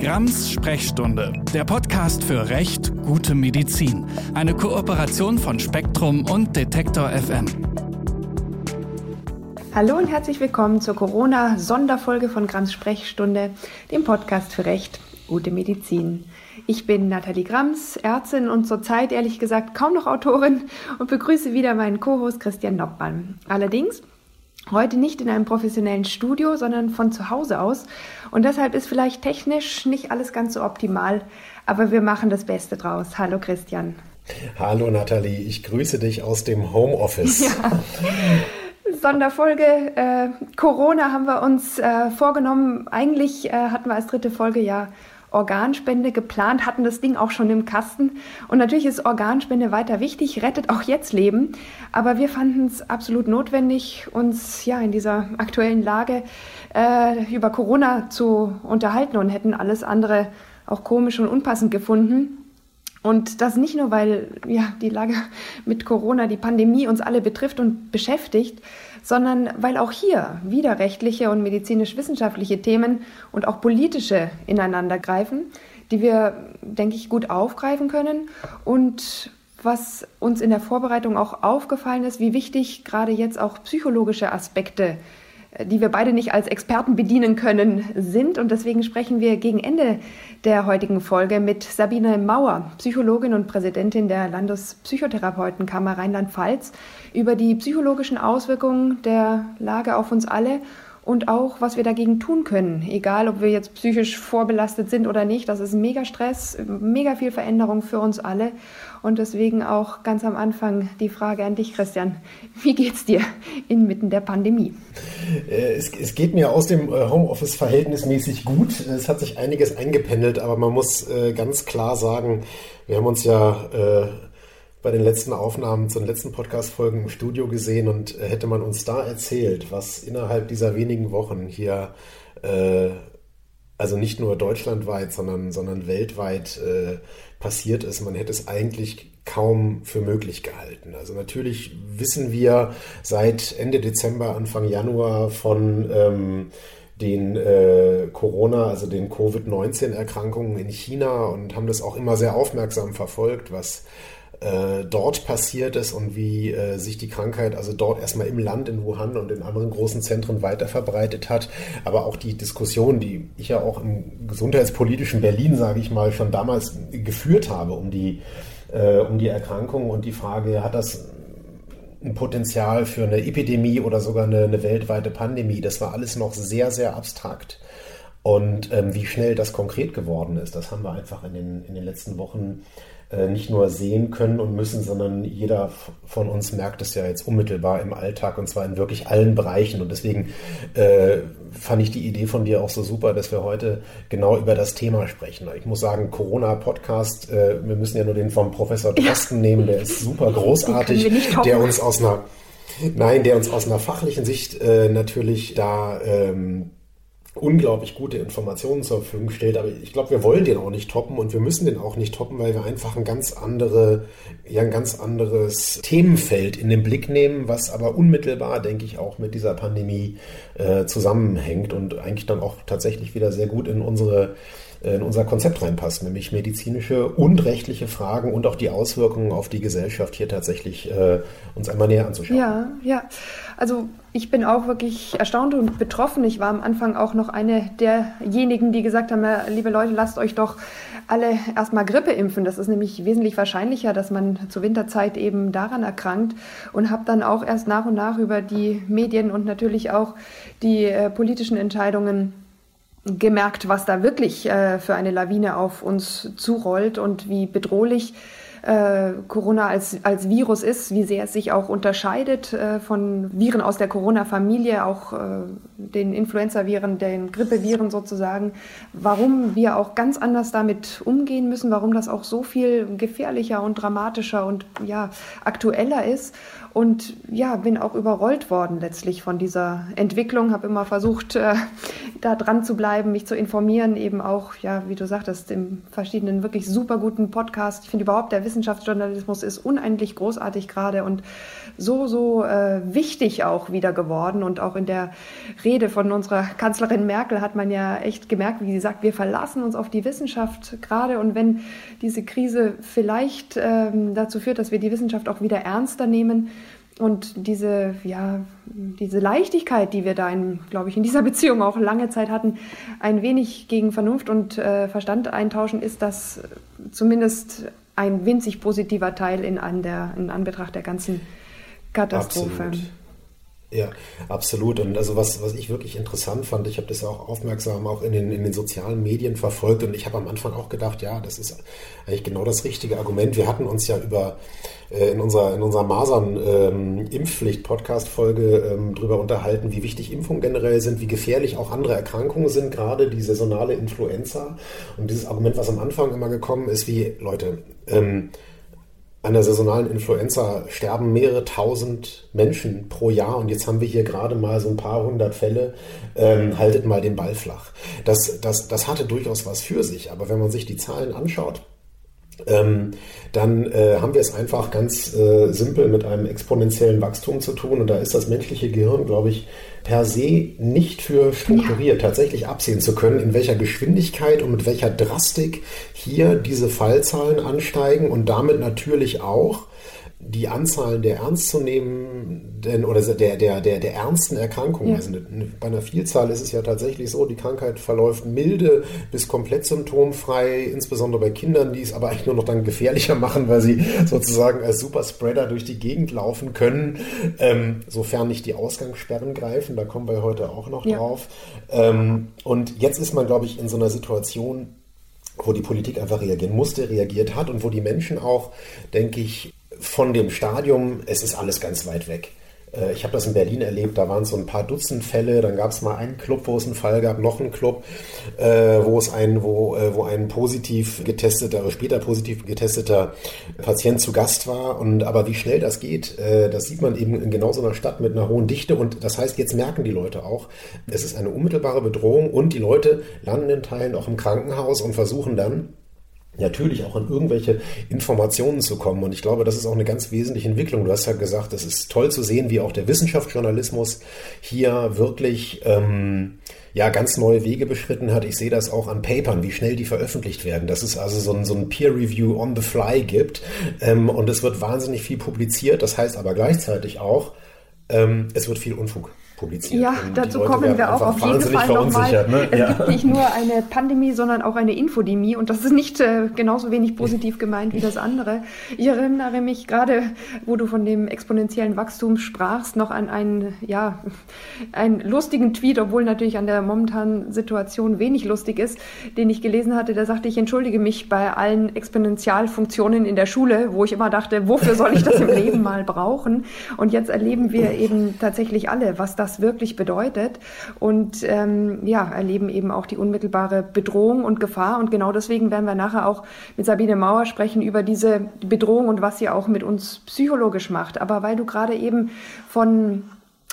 Grams Sprechstunde, der Podcast für Recht, gute Medizin. Eine Kooperation von Spektrum und Detektor FM. Hallo und herzlich willkommen zur Corona-Sonderfolge von Grams Sprechstunde, dem Podcast für Recht, gute Medizin. Ich bin Nathalie Grams, Ärztin und zurzeit ehrlich gesagt kaum noch Autorin und begrüße wieder meinen Co-Host Christian Noppmann. Allerdings Heute nicht in einem professionellen Studio, sondern von zu Hause aus. Und deshalb ist vielleicht technisch nicht alles ganz so optimal, aber wir machen das Beste draus. Hallo Christian. Hallo Nathalie, ich grüße dich aus dem Homeoffice. Ja. Sonderfolge äh, Corona haben wir uns äh, vorgenommen. Eigentlich äh, hatten wir als dritte Folge ja Organspende geplant, hatten das Ding auch schon im Kasten. Und natürlich ist Organspende weiter wichtig, rettet auch jetzt Leben. Aber wir fanden es absolut notwendig, uns ja in dieser aktuellen Lage äh, über Corona zu unterhalten und hätten alles andere auch komisch und unpassend gefunden. Und das nicht nur, weil ja die Lage mit Corona, die Pandemie uns alle betrifft und beschäftigt, sondern weil auch hier widerrechtliche und medizinisch-wissenschaftliche Themen und auch politische ineinandergreifen, die wir, denke ich, gut aufgreifen können. Und was uns in der Vorbereitung auch aufgefallen ist, wie wichtig gerade jetzt auch psychologische Aspekte die wir beide nicht als Experten bedienen können, sind. Und deswegen sprechen wir gegen Ende der heutigen Folge mit Sabine Mauer, Psychologin und Präsidentin der Landespsychotherapeutenkammer Rheinland-Pfalz, über die psychologischen Auswirkungen der Lage auf uns alle und auch, was wir dagegen tun können. Egal, ob wir jetzt psychisch vorbelastet sind oder nicht. Das ist mega Stress, mega viel Veränderung für uns alle. Und deswegen auch ganz am Anfang die Frage an dich, Christian. Wie geht's dir inmitten der Pandemie? Äh, es, es geht mir aus dem äh, Homeoffice verhältnismäßig gut. Es hat sich einiges eingependelt, aber man muss äh, ganz klar sagen, wir haben uns ja bei den letzten Aufnahmen zu den letzten Podcast-Folgen im Studio gesehen und hätte man uns da erzählt, was innerhalb dieser wenigen Wochen hier also nicht nur deutschlandweit, sondern, sondern weltweit äh, passiert ist. Man hätte es eigentlich kaum für möglich gehalten. Also natürlich wissen wir seit Ende Dezember, Anfang Januar von ähm, den äh, Corona, also den Covid-19-Erkrankungen in China und haben das auch immer sehr aufmerksam verfolgt, was äh, dort passiert ist und wie äh, sich die Krankheit also dort erstmal im Land in Wuhan und in anderen großen Zentren weiter verbreitet hat. Aber auch die Diskussion, die ich ja auch im gesundheitspolitischen Berlin, sage ich mal, schon damals geführt habe um die, äh, um die Erkrankung und die Frage, hat das ein Potenzial für eine Epidemie oder sogar eine, eine weltweite Pandemie, das war alles noch sehr, sehr abstrakt. Und ähm, wie schnell das konkret geworden ist, das haben wir einfach in den, in den letzten Wochen äh, nicht nur sehen können und müssen, sondern jeder von uns merkt es ja jetzt unmittelbar im Alltag und zwar in wirklich allen Bereichen. Und deswegen äh, fand ich die Idee von dir auch so super, dass wir heute genau über das Thema sprechen. Ich muss sagen, Corona-Podcast, äh, wir müssen ja nur den vom Professor Drosten ja. nehmen, der ist super großartig, der uns aus einer Nein, der uns aus einer fachlichen Sicht äh, natürlich da ähm, unglaublich gute Informationen zur Verfügung stellt. Aber ich glaube, wir wollen den auch nicht toppen und wir müssen den auch nicht toppen, weil wir einfach ein ganz andere, ja, ein ganz anderes Themenfeld in den Blick nehmen, was aber unmittelbar, denke ich, auch mit dieser Pandemie äh, zusammenhängt und eigentlich dann auch tatsächlich wieder sehr gut in unsere in unser Konzept reinpasst, nämlich medizinische und rechtliche Fragen und auch die Auswirkungen auf die Gesellschaft hier tatsächlich äh, uns einmal näher anzuschauen. Ja, ja. Also ich bin auch wirklich erstaunt und betroffen. Ich war am Anfang auch noch eine derjenigen, die gesagt haben, liebe Leute, lasst euch doch alle erstmal Grippe impfen. Das ist nämlich wesentlich wahrscheinlicher, dass man zur Winterzeit eben daran erkrankt. Und habe dann auch erst nach und nach über die Medien und natürlich auch die äh, politischen Entscheidungen gemerkt, was da wirklich äh, für eine Lawine auf uns zurollt und wie bedrohlich äh, Corona als, als Virus ist, wie sehr es sich auch unterscheidet äh, von Viren aus der Corona-Familie, auch äh, den Influenza-Viren, den Grippeviren sozusagen, warum wir auch ganz anders damit umgehen müssen, warum das auch so viel gefährlicher und dramatischer und ja, aktueller ist. Und ja, bin auch überrollt worden letztlich von dieser Entwicklung, habe immer versucht, äh, da dran zu bleiben, mich zu informieren, eben auch, ja, wie du sagtest, im verschiedenen wirklich super guten Podcast. Ich finde überhaupt der Wissenschaftsjournalismus ist unendlich großartig gerade und so, so äh, wichtig auch wieder geworden. Und auch in der Rede von unserer Kanzlerin Merkel hat man ja echt gemerkt, wie sie sagt, wir verlassen uns auf die Wissenschaft gerade. Und wenn diese Krise vielleicht ähm, dazu führt, dass wir die Wissenschaft auch wieder ernster nehmen, und diese, ja, diese Leichtigkeit, die wir da, in, glaube ich, in dieser Beziehung auch lange Zeit hatten, ein wenig gegen Vernunft und äh, Verstand eintauschen, ist das zumindest ein winzig positiver Teil in, an der, in Anbetracht der ganzen Katastrophe. Absolut. Ja, absolut. Und also was, was ich wirklich interessant fand, ich habe das auch aufmerksam auch in den, in den sozialen Medien verfolgt und ich habe am Anfang auch gedacht, ja, das ist eigentlich genau das richtige Argument. Wir hatten uns ja über äh, in unserer, in unserer Masern-Impfpflicht-Podcast-Folge ähm, drüber unterhalten, wie wichtig Impfungen generell sind, wie gefährlich auch andere Erkrankungen sind, gerade die saisonale Influenza. Und dieses Argument, was am Anfang immer gekommen ist, wie, Leute, ähm, an der saisonalen Influenza sterben mehrere tausend Menschen pro Jahr und jetzt haben wir hier gerade mal so ein paar hundert Fälle. Ähm, haltet mal den Ball flach. Das, das, das hatte durchaus was für sich, aber wenn man sich die Zahlen anschaut, ähm, dann äh, haben wir es einfach ganz äh, simpel mit einem exponentiellen Wachstum zu tun. Und da ist das menschliche Gehirn, glaube ich, per se nicht für strukturiert, ja. tatsächlich absehen zu können, in welcher Geschwindigkeit und mit welcher Drastik hier diese Fallzahlen ansteigen und damit natürlich auch die Anzahl der ernstzunehmenden oder der, der, der, der ernsten Erkrankungen. Ja. Also bei einer Vielzahl ist es ja tatsächlich so, die Krankheit verläuft milde bis komplett symptomfrei, insbesondere bei Kindern, die es aber eigentlich nur noch dann gefährlicher machen, weil sie sozusagen als Superspreader durch die Gegend laufen können, ähm, sofern nicht die Ausgangssperren greifen. Da kommen wir heute auch noch ja. drauf. Ähm, und jetzt ist man, glaube ich, in so einer Situation, wo die Politik einfach reagieren musste, reagiert hat und wo die Menschen auch, denke ich, von dem Stadium, es ist alles ganz weit weg. Äh, ich habe das in Berlin erlebt, da waren so ein paar Dutzend Fälle, dann gab es mal einen Club, wo es einen Fall gab, noch einen Club, äh, wo es ein, wo, äh, wo ein positiv getesteter, später positiv getesteter Patient zu Gast war. Und aber wie schnell das geht, das sieht man eben in genau so einer Stadt mit einer hohen Dichte. Und das heißt, jetzt merken die Leute auch, es ist eine unmittelbare Bedrohung und die Leute landen in Teilen auch im Krankenhaus und versuchen dann natürlich auch an irgendwelche Informationen zu kommen. Und ich glaube, das ist auch eine ganz wesentliche Entwicklung. Du hast ja gesagt, es ist toll zu sehen, wie auch der Wissenschaftsjournalismus hier wirklich ähm, ja ganz neue Wege beschritten hat. Ich sehe das auch an Papern, wie schnell die veröffentlicht werden. Dass es also so ein, so ein Peer Review on the fly gibt ähm, und es wird wahnsinnig viel publiziert. Das heißt aber gleichzeitig auch, ähm, es wird viel Unfug publiziert. Ja, dazu kommen wir auch auf jeden Fall nochmal. Ne? Es ja. gibt nicht nur eine Pandemie, sondern auch eine Infodemie und das ist nicht äh, genauso wenig positiv gemeint wie das andere. Ich erinnere mich gerade, wo du von dem exponentiellen Wachstum sprachst, noch an einen, ja, einen lustigen Tweet, obwohl natürlich an der momentanen Situation wenig lustig ist, den ich gelesen hatte. Da sagte ich, entschuldige mich bei allen Exponentialfunktionen in der Schule, wo ich immer dachte, wofür soll ich das im Leben mal brauchen? Und jetzt erleben wir eben tatsächlich alle, was das das wirklich bedeutet und ähm, ja, erleben eben auch die unmittelbare Bedrohung und Gefahr. Und genau deswegen werden wir nachher auch mit Sabine Mauer sprechen über diese Bedrohung und was sie auch mit uns psychologisch macht. Aber weil du gerade eben von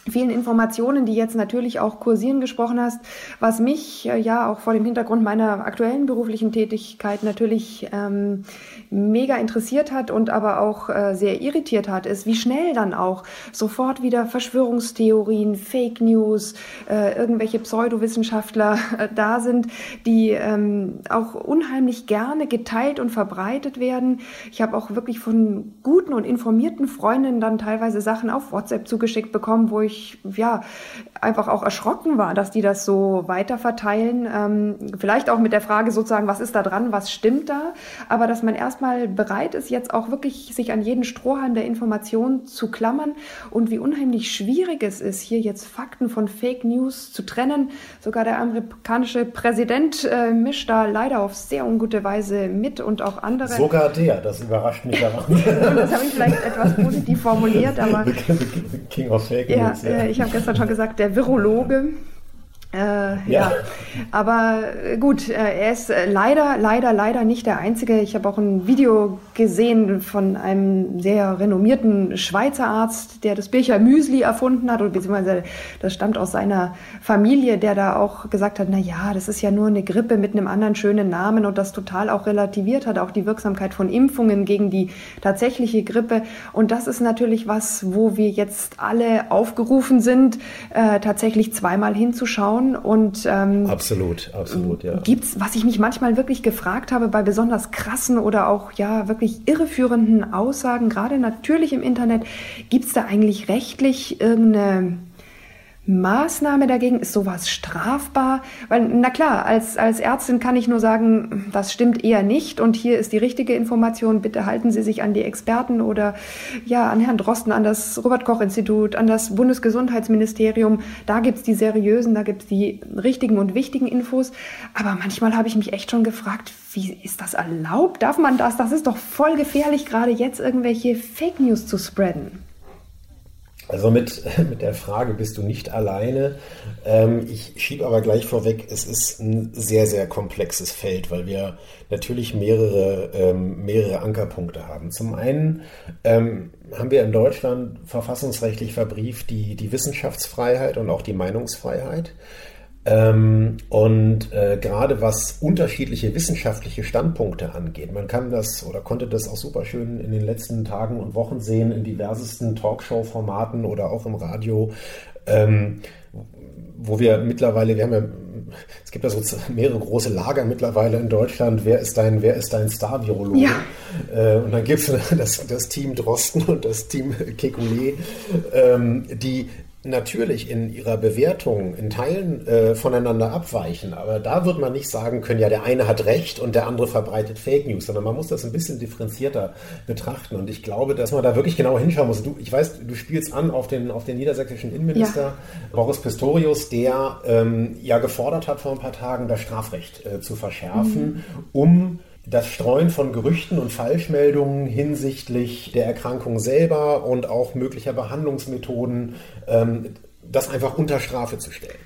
vielen Informationen, die jetzt natürlich auch kursieren gesprochen hast, was mich äh, ja auch vor dem Hintergrund meiner aktuellen beruflichen Tätigkeit natürlich ähm, mega interessiert hat und aber auch äh, sehr irritiert hat, ist, wie schnell dann auch sofort wieder Verschwörungstheorien, Fake News, äh, irgendwelche Pseudowissenschaftler äh, da sind, die ähm, auch unheimlich gerne geteilt und verbreitet werden. Ich habe auch wirklich von guten und informierten Freundinnen dann teilweise Sachen auf WhatsApp zugeschickt bekommen, wo ich ja einfach auch erschrocken war, dass die das so weiter verteilen. Ähm, vielleicht auch mit der Frage sozusagen, was ist da dran, was stimmt da? Aber dass man erstmal bereit ist, jetzt auch wirklich sich an jeden Strohhalm der Information zu klammern und wie unheimlich schwierig es ist, hier jetzt Fakten von Fake News zu trennen. Sogar der amerikanische Präsident äh, mischt da leider auf sehr ungute Weise mit und auch andere. Sogar der, das überrascht mich daran. das habe ich vielleicht etwas positiv formuliert, aber. King of Fake News. Ja, ja. Äh, ich habe gestern schon gesagt, der Virologe Äh, ja. ja. aber äh, gut, äh, er ist äh, leider, leider, leider nicht der Einzige. Ich habe auch ein Video gesehen von einem sehr renommierten Schweizer Arzt, der das Bircher Müsli erfunden hat, oder beziehungsweise das stammt aus seiner Familie, der da auch gesagt hat, na ja, das ist ja nur eine Grippe mit einem anderen schönen Namen und das total auch relativiert hat, auch die Wirksamkeit von Impfungen gegen die tatsächliche Grippe. Und das ist natürlich was, wo wir jetzt alle aufgerufen sind, äh, tatsächlich zweimal hinzuschauen Frauen und ähm, absolut, absolut, ja. Gibt's, was ich mich manchmal wirklich gefragt habe bei besonders krassen oder auch ja wirklich irreführenden Aussagen, gerade natürlich im Internet, gibt es da eigentlich rechtlich irgendeine Maßnahme dagegen? Ist sowas strafbar? Weil, na klar, als, als Ärztin kann ich nur sagen, das stimmt eher nicht und hier ist die richtige Information. Bitte halten Sie sich an die Experten oder ja, an Herrn Drosten, an das Robert-Koch-Institut, an das Bundesgesundheitsministerium. Da gibt's die seriösen, da gibt's die richtigen und wichtigen Infos. Aber manchmal habe ich mich echt schon gefragt, wie ist das erlaubt? Darf man das? Das ist doch voll gefährlich, gerade jetzt irgendwelche Fake News zu spreaden. Also mit, mit der Frage bist du nicht alleine. Ähm, ich schiebe aber gleich vorweg, es ist ein sehr, sehr komplexes Feld, weil wir natürlich mehrere, ähm, mehrere Ankerpunkte haben. Zum einen ähm, haben wir in Deutschland verfassungsrechtlich verbrieft die, die Wissenschaftsfreiheit und auch die Meinungsfreiheit. Ähm, und äh, gerade was unterschiedliche wissenschaftliche Standpunkte angeht, man kann das oder konnte das auch super schön in den letzten Tagen und Wochen sehen in diversesten Talkshow-Formaten oder auch im Radio, ähm, wo wir mittlerweile, wir haben ja es gibt ja so mehrere große Lager mittlerweile in Deutschland. Wer ist dein, wer ist dein Star-Virologe? Ja. Äh, und dann gibt es das, das, Team Drosten und das Team Kekulé, ähm, die natürlich in ihrer Bewertung in Teilen äh, voneinander abweichen, aber da wird man nicht sagen können, ja, der eine hat recht und der andere verbreitet Fake News, sondern man muss das ein bisschen differenzierter betrachten. Und ich glaube, dass man da wirklich genau hinschauen muss. Du, ich weiß, du spielst an auf den, auf den niedersächsischen Innenminister ja. Boris Pistorius, der ähm, ja gefordert hat vor ein paar Tagen, das Strafrecht äh, zu verschärfen, mhm. um das Streuen von Gerüchten und Falschmeldungen hinsichtlich der Erkrankung selber und auch möglicher Behandlungsmethoden, ähm, das einfach unter Strafe zu stellen.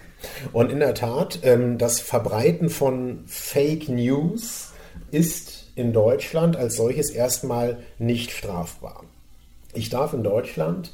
Und in der Tat, ähm, das Verbreiten von Fake News ist in Deutschland als solches erstmal nicht strafbar. Ich darf in Deutschland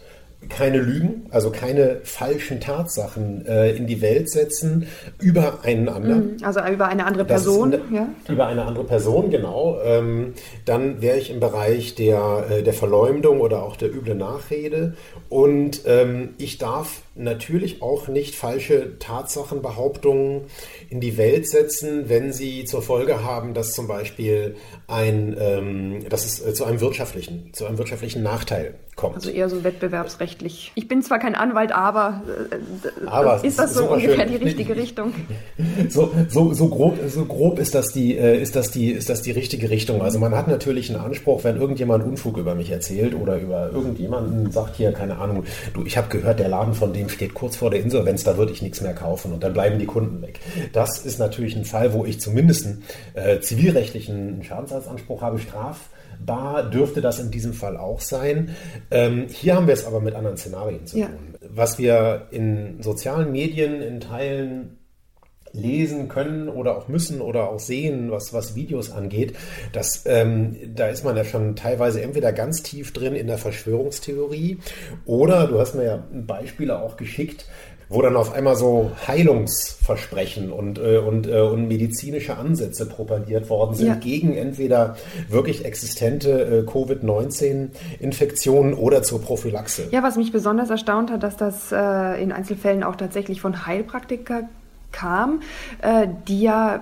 keine Lügen, also keine falschen Tatsachen äh, in die Welt setzen über einen anderen. Mhm. Also über eine andere Person. Eine, ja. Über eine andere Person, genau. Ähm, dann wäre ich im Bereich der, äh, der Verleumdung oder auch der üble Nachrede. Und ähm, ich darf natürlich auch nicht falsche Tatsachenbehauptungen in die Welt setzen, wenn sie zur Folge haben, dass zum Beispiel ein, ähm, dass es äh, zu einem wirtschaftlichen, zu einem wirtschaftlichen Nachteil kommt. Also eher so wettbewerbsrechtlich. Ich bin zwar kein Anwalt, aber, äh, aber ist das so ungefähr schön. die richtige Richtung? So, so, so, grob, so grob ist das, die, äh, ist, das die, ist das die richtige Richtung. Also man hat natürlich einen Anspruch, wenn irgendjemand Unfug über mich erzählt oder über irgendjemanden sagt hier, keine Ahnung, du, ich habe gehört, der Laden von dem steht kurz vor der Insolvenz, da würde ich nichts mehr kaufen und dann bleiben die Kunden weg. Das ist natürlich ein Fall, wo ich zumindest einen äh, zivilrechtlichen Schadensersatzanspruch habe, straf Bar dürfte das in diesem Fall auch sein. Ähm, hier haben wir es aber mit anderen Szenarien zu ja. tun. Was wir in sozialen Medien in Teilen lesen können oder auch müssen oder auch sehen, was, was Videos angeht, das, ähm, da ist man ja schon teilweise entweder ganz tief drin in der Verschwörungstheorie oder, du hast mir ja Beispiele auch geschickt, wo dann auf einmal so Heilungsversprechen und, äh, und, äh, und medizinische Ansätze propagiert worden sind ja. gegen entweder wirklich existente äh, Covid-19-Infektionen oder zur Prophylaxe. Ja, was mich besonders erstaunt hat, dass das äh, in Einzelfällen auch tatsächlich von Heilpraktiker kam, äh, die ja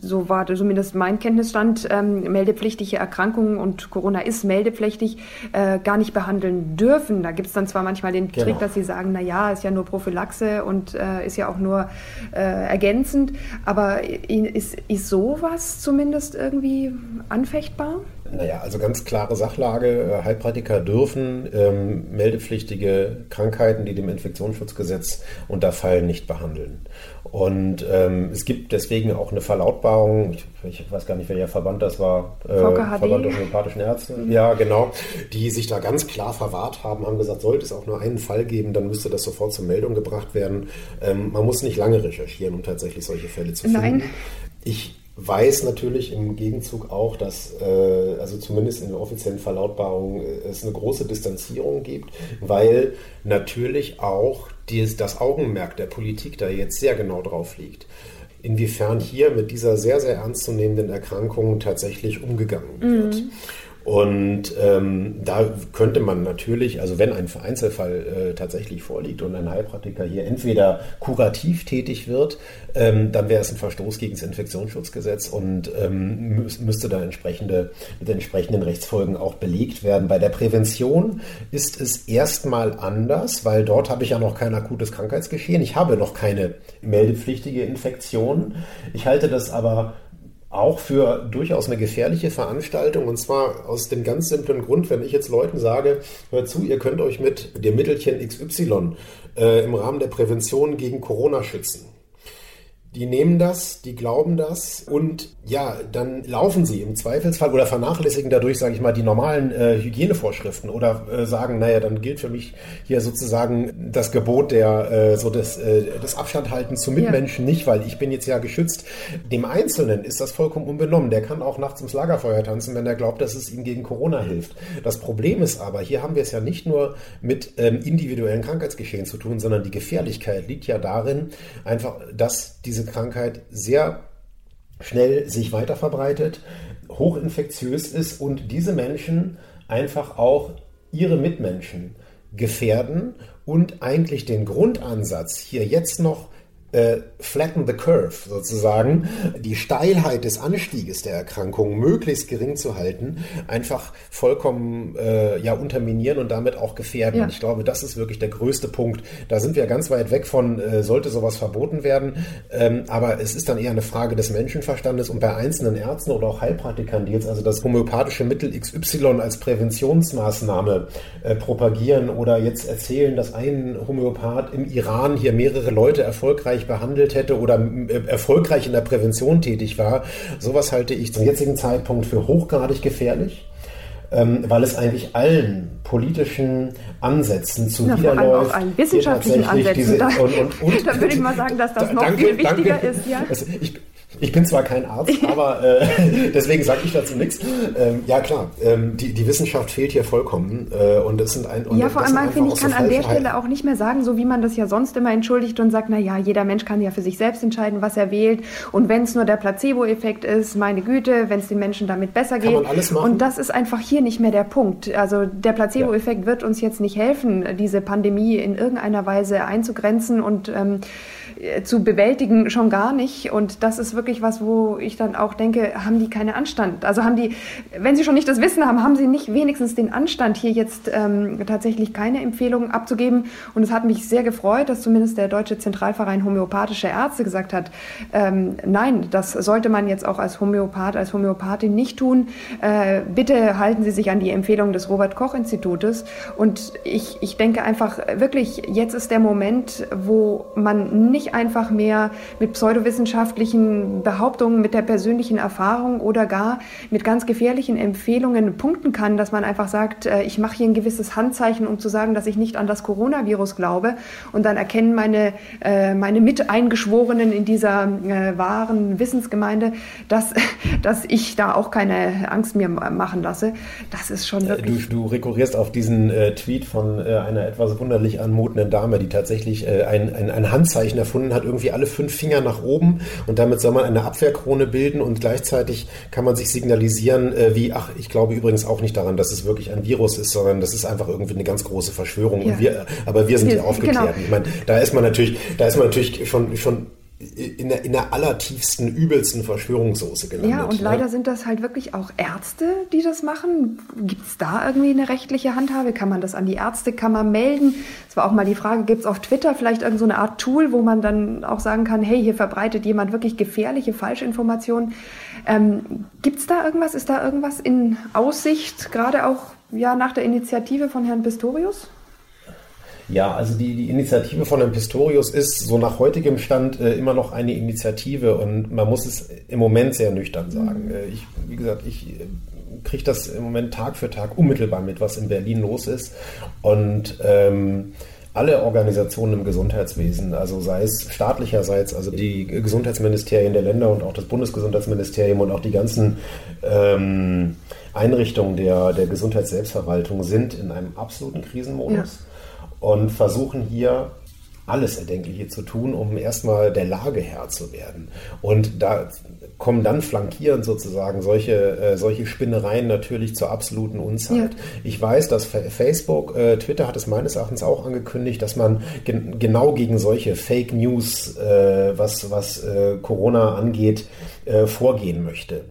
so war zumindest mein Kenntnisstand, ähm, meldepflichtige Erkrankungen und Corona ist meldepflichtig, äh, gar nicht behandeln dürfen. Da gibt es dann zwar manchmal den genau. Trick, dass sie sagen, na ja, ist ja nur Prophylaxe und äh, ist ja auch nur äh, ergänzend, aber ist, ist sowas zumindest irgendwie anfechtbar? Naja, also ganz klare Sachlage. Äh, Heilpraktiker dürfen ähm, meldepflichtige Krankheiten, die dem Infektionsschutzgesetz unterfallen, nicht behandeln. Und ähm, es gibt deswegen auch eine Verlautbarung, ich, ich, weiß gar nicht, welcher Verband das war, äh, Verband der homöopathischen Ärzte, mhm. ja genau, die sich da ganz klar verwahrt haben, haben gesagt, sollte es auch nur einen Fall geben, dann müsste das sofort zur Meldung gebracht werden. Ähm, man muss nicht lange recherchieren, um tatsächlich solche Fälle zu finden. Nein. Ich weiß natürlich im Gegenzug auch, dass äh, also zumindest in der offiziellen Verlautbarung äh, es eine große Distanzierung gibt, weil natürlich auch dies, das Augenmerk der Politik da jetzt sehr genau drauf liegt. Inwiefern hier mit dieser sehr, sehr ernstzunehmenden Erkrankung tatsächlich umgegangen wird. Mhm. Und ähm, da könnte man natürlich, also wenn ein Einzelfall äh, tatsächlich vorliegt und ein Heilpraktiker hier entweder kurativ tätig wird, ähm, dann wäre es ein Verstoß gegen das Infektionsschutzgesetz und ähm, müsste da entsprechende, mit entsprechenden Rechtsfolgen auch belegt werden. Bei der Prävention ist es erstmal anders, weil dort habe ich ja noch kein akutes Krankheitsgeschehen. Ich habe noch keine meldepflichtige Infektion. Ich halte das aber auch für durchaus eine gefährliche Veranstaltung. Und zwar aus dem ganz simplen Grund, wenn ich jetzt Leuten sage, hört zu, ihr könnt euch mit dem Mittelchen XY äh, im Rahmen der Prävention gegen Corona schützen. Die nehmen das, die glauben das und ja, dann laufen sie im Zweifelsfall oder vernachlässigen dadurch, sage ich mal, die normalen äh, Hygienevorschriften oder äh, sagen, naja, dann gilt für mich hier sozusagen das Gebot der äh, so des, äh, des Abstandhalten zu Mitmenschen ja. nicht, weil ich bin jetzt ja geschützt. Dem Einzelnen ist das vollkommen unbenommen. Der kann auch nachts ins Lagerfeuer tanzen, wenn er glaubt, dass es ihm gegen Corona hilft. Das Problem ist aber, hier haben wir es ja nicht nur mit ähm, individuellen Krankheitsgeschehen zu tun, sondern die Gefährlichkeit liegt ja darin, einfach, dass diese diese Krankheit sehr schnell sich weiter verbreitet, hochinfektiös ist und diese Menschen einfach auch ihre Mitmenschen gefährden. Und eigentlich den Grundansatz hier jetzt noch äh, flatten the curve sozusagen, die Steilheit des Anstieges der Erkrankung möglichst gering zu halten, einfach vollkommen äh, ja unterminieren und damit auch gefährden. Ja. Ich glaube, das ist wirklich der größte Punkt. Da sind wir ganz weit weg von, äh, sollte sowas verboten werden. Ähm, aber es ist dann eher eine Frage des Menschenverstandes und bei einzelnen Ärzten oder auch Heilpraktikern, die jetzt also das homöopathische Mittel XY als Präventionsmaßnahme äh, propagieren oder jetzt erzählen, dass ein Homöopath im Iran hier mehrere Leute erfolgreich erfolgreich behandelt hätte oder äh, erfolgreich in der Prävention tätig war. Sowas halte ich zum jetzigen Zeitpunkt für hochgradig gefährlich. Ähm, weil es eigentlich allen politischen Ansätzen zuwiderläuft. Ja, allen wissenschaftlichen Ansätzen. Diese, und, und, und, da würde ich mal sagen, dass das noch danke, viel wichtiger danke. ist. Ja? Also ich, ich bin zwar kein Arzt, aber äh, deswegen sage ich dazu nichts. Ähm, ja klar, ähm, die, die Wissenschaft fehlt hier vollkommen äh, und es sind ein und ja vor allem finde ich kann so an der Stelle auch nicht mehr sagen, so wie man das ja sonst immer entschuldigt und sagt, na ja, jeder Mensch kann ja für sich selbst entscheiden, was er wählt und wenn es nur der Placebo-Effekt ist, meine Güte, wenn es den Menschen damit besser geht. Kann man alles machen. Und das ist einfach hier nicht mehr der Punkt. Also der Placebo-Effekt ja. wird uns jetzt nicht helfen, diese Pandemie in irgendeiner Weise einzugrenzen und ähm, äh, zu bewältigen schon gar nicht. Und das ist wirklich was, wo ich dann auch denke, haben die keine Anstand? Also haben die, wenn sie schon nicht das Wissen haben, haben sie nicht wenigstens den Anstand, hier jetzt ähm, tatsächlich keine Empfehlungen abzugeben. Und es hat mich sehr gefreut, dass zumindest der Deutsche Zentralverein Homöopathische Ärzte gesagt hat, ähm, nein, das sollte man jetzt auch als Homöopath, als Homöopathin nicht tun. Äh, bitte halten Sie sich an die Empfehlung des Robert Koch Institutes. Und ich, ich denke einfach wirklich, jetzt ist der Moment, wo man nicht einfach mehr mit pseudowissenschaftlichen Behauptungen, mit der persönlichen Erfahrung oder gar mit ganz gefährlichen Empfehlungen punkten kann, dass man einfach sagt, äh, ich mache hier ein gewisses Handzeichen, um zu sagen, dass ich nicht an das Coronavirus glaube. Und dann erkennen meine, äh, meine Miteingeschworenen in dieser äh, wahren Wissensgemeinde, dass, dass ich da auch keine Angst mir machen lasse. Das ist schon wirklich. Du, du rekurrierst auf diesen äh, Tweet von äh, einer etwas wunderlich anmutenden Dame, die tatsächlich äh, ein, ein, ein Handzeichen erfunden gefunden hat, irgendwie alle fünf Finger nach oben und damit soll man eine Abwehrkrone bilden und gleichzeitig kann man sich signalisieren, äh, wie, ach, ich glaube übrigens auch nicht daran, dass es wirklich ein Virus ist, sondern das ist einfach irgendwie eine ganz große Verschwörung. Ja. Wir, aber wir sind wir, die Aufgeklärten. Genau. Ich meine, da ist man natürlich, da ist man natürlich schon, schon in der, in der allertiefsten, übelsten Verschwörungssoße gelandet. Ja, und ne? leider sind das halt wirklich auch Ärzte, die das machen. Gibt es da irgendwie eine rechtliche Handhabe? Kann man das an die Ärztekammer melden? Es war auch mal die Frage, gibt es auf Twitter vielleicht irgendeine so Art Tool, wo man dann auch sagen kann, hey, hier verbreitet jemand wirklich gefährliche Falschinformationen. Ähm, gibt es da irgendwas? Ist da irgendwas in Aussicht, gerade auch ja, nach der Initiative von Herrn Pistorius? Ja, also die, die Initiative von dem Pistorius ist so nach heutigem Stand äh, immer noch eine Initiative und man muss es im Moment sehr nüchtern sagen. Mhm. Äh, ich, wie gesagt, ich äh, kriege das im Moment Tag für Tag unmittelbar mit, was in Berlin los ist und ähm, alle Organisationen im Gesundheitswesen, also sei es staatlicherseits, also die Gesundheitsministerien der Länder und auch das Bundesgesundheitsministerium und auch die ganzen ähm, Einrichtungen der, der Gesundheitsselbstverwaltung sind in einem absoluten Krisenmodus ja. Und versuchen hier alles Erdenkliche zu tun, um erstmal der Lage Herr zu werden. Und da kommen dann flankierend sozusagen solche, äh, solche Spinnereien natürlich zur absoluten Unzeit. Ja. Ich weiß, dass Facebook, äh, Twitter hat es meines Erachtens auch angekündigt, dass man gen genau gegen solche Fake News, äh, was, was äh, Corona angeht, äh, vorgehen möchte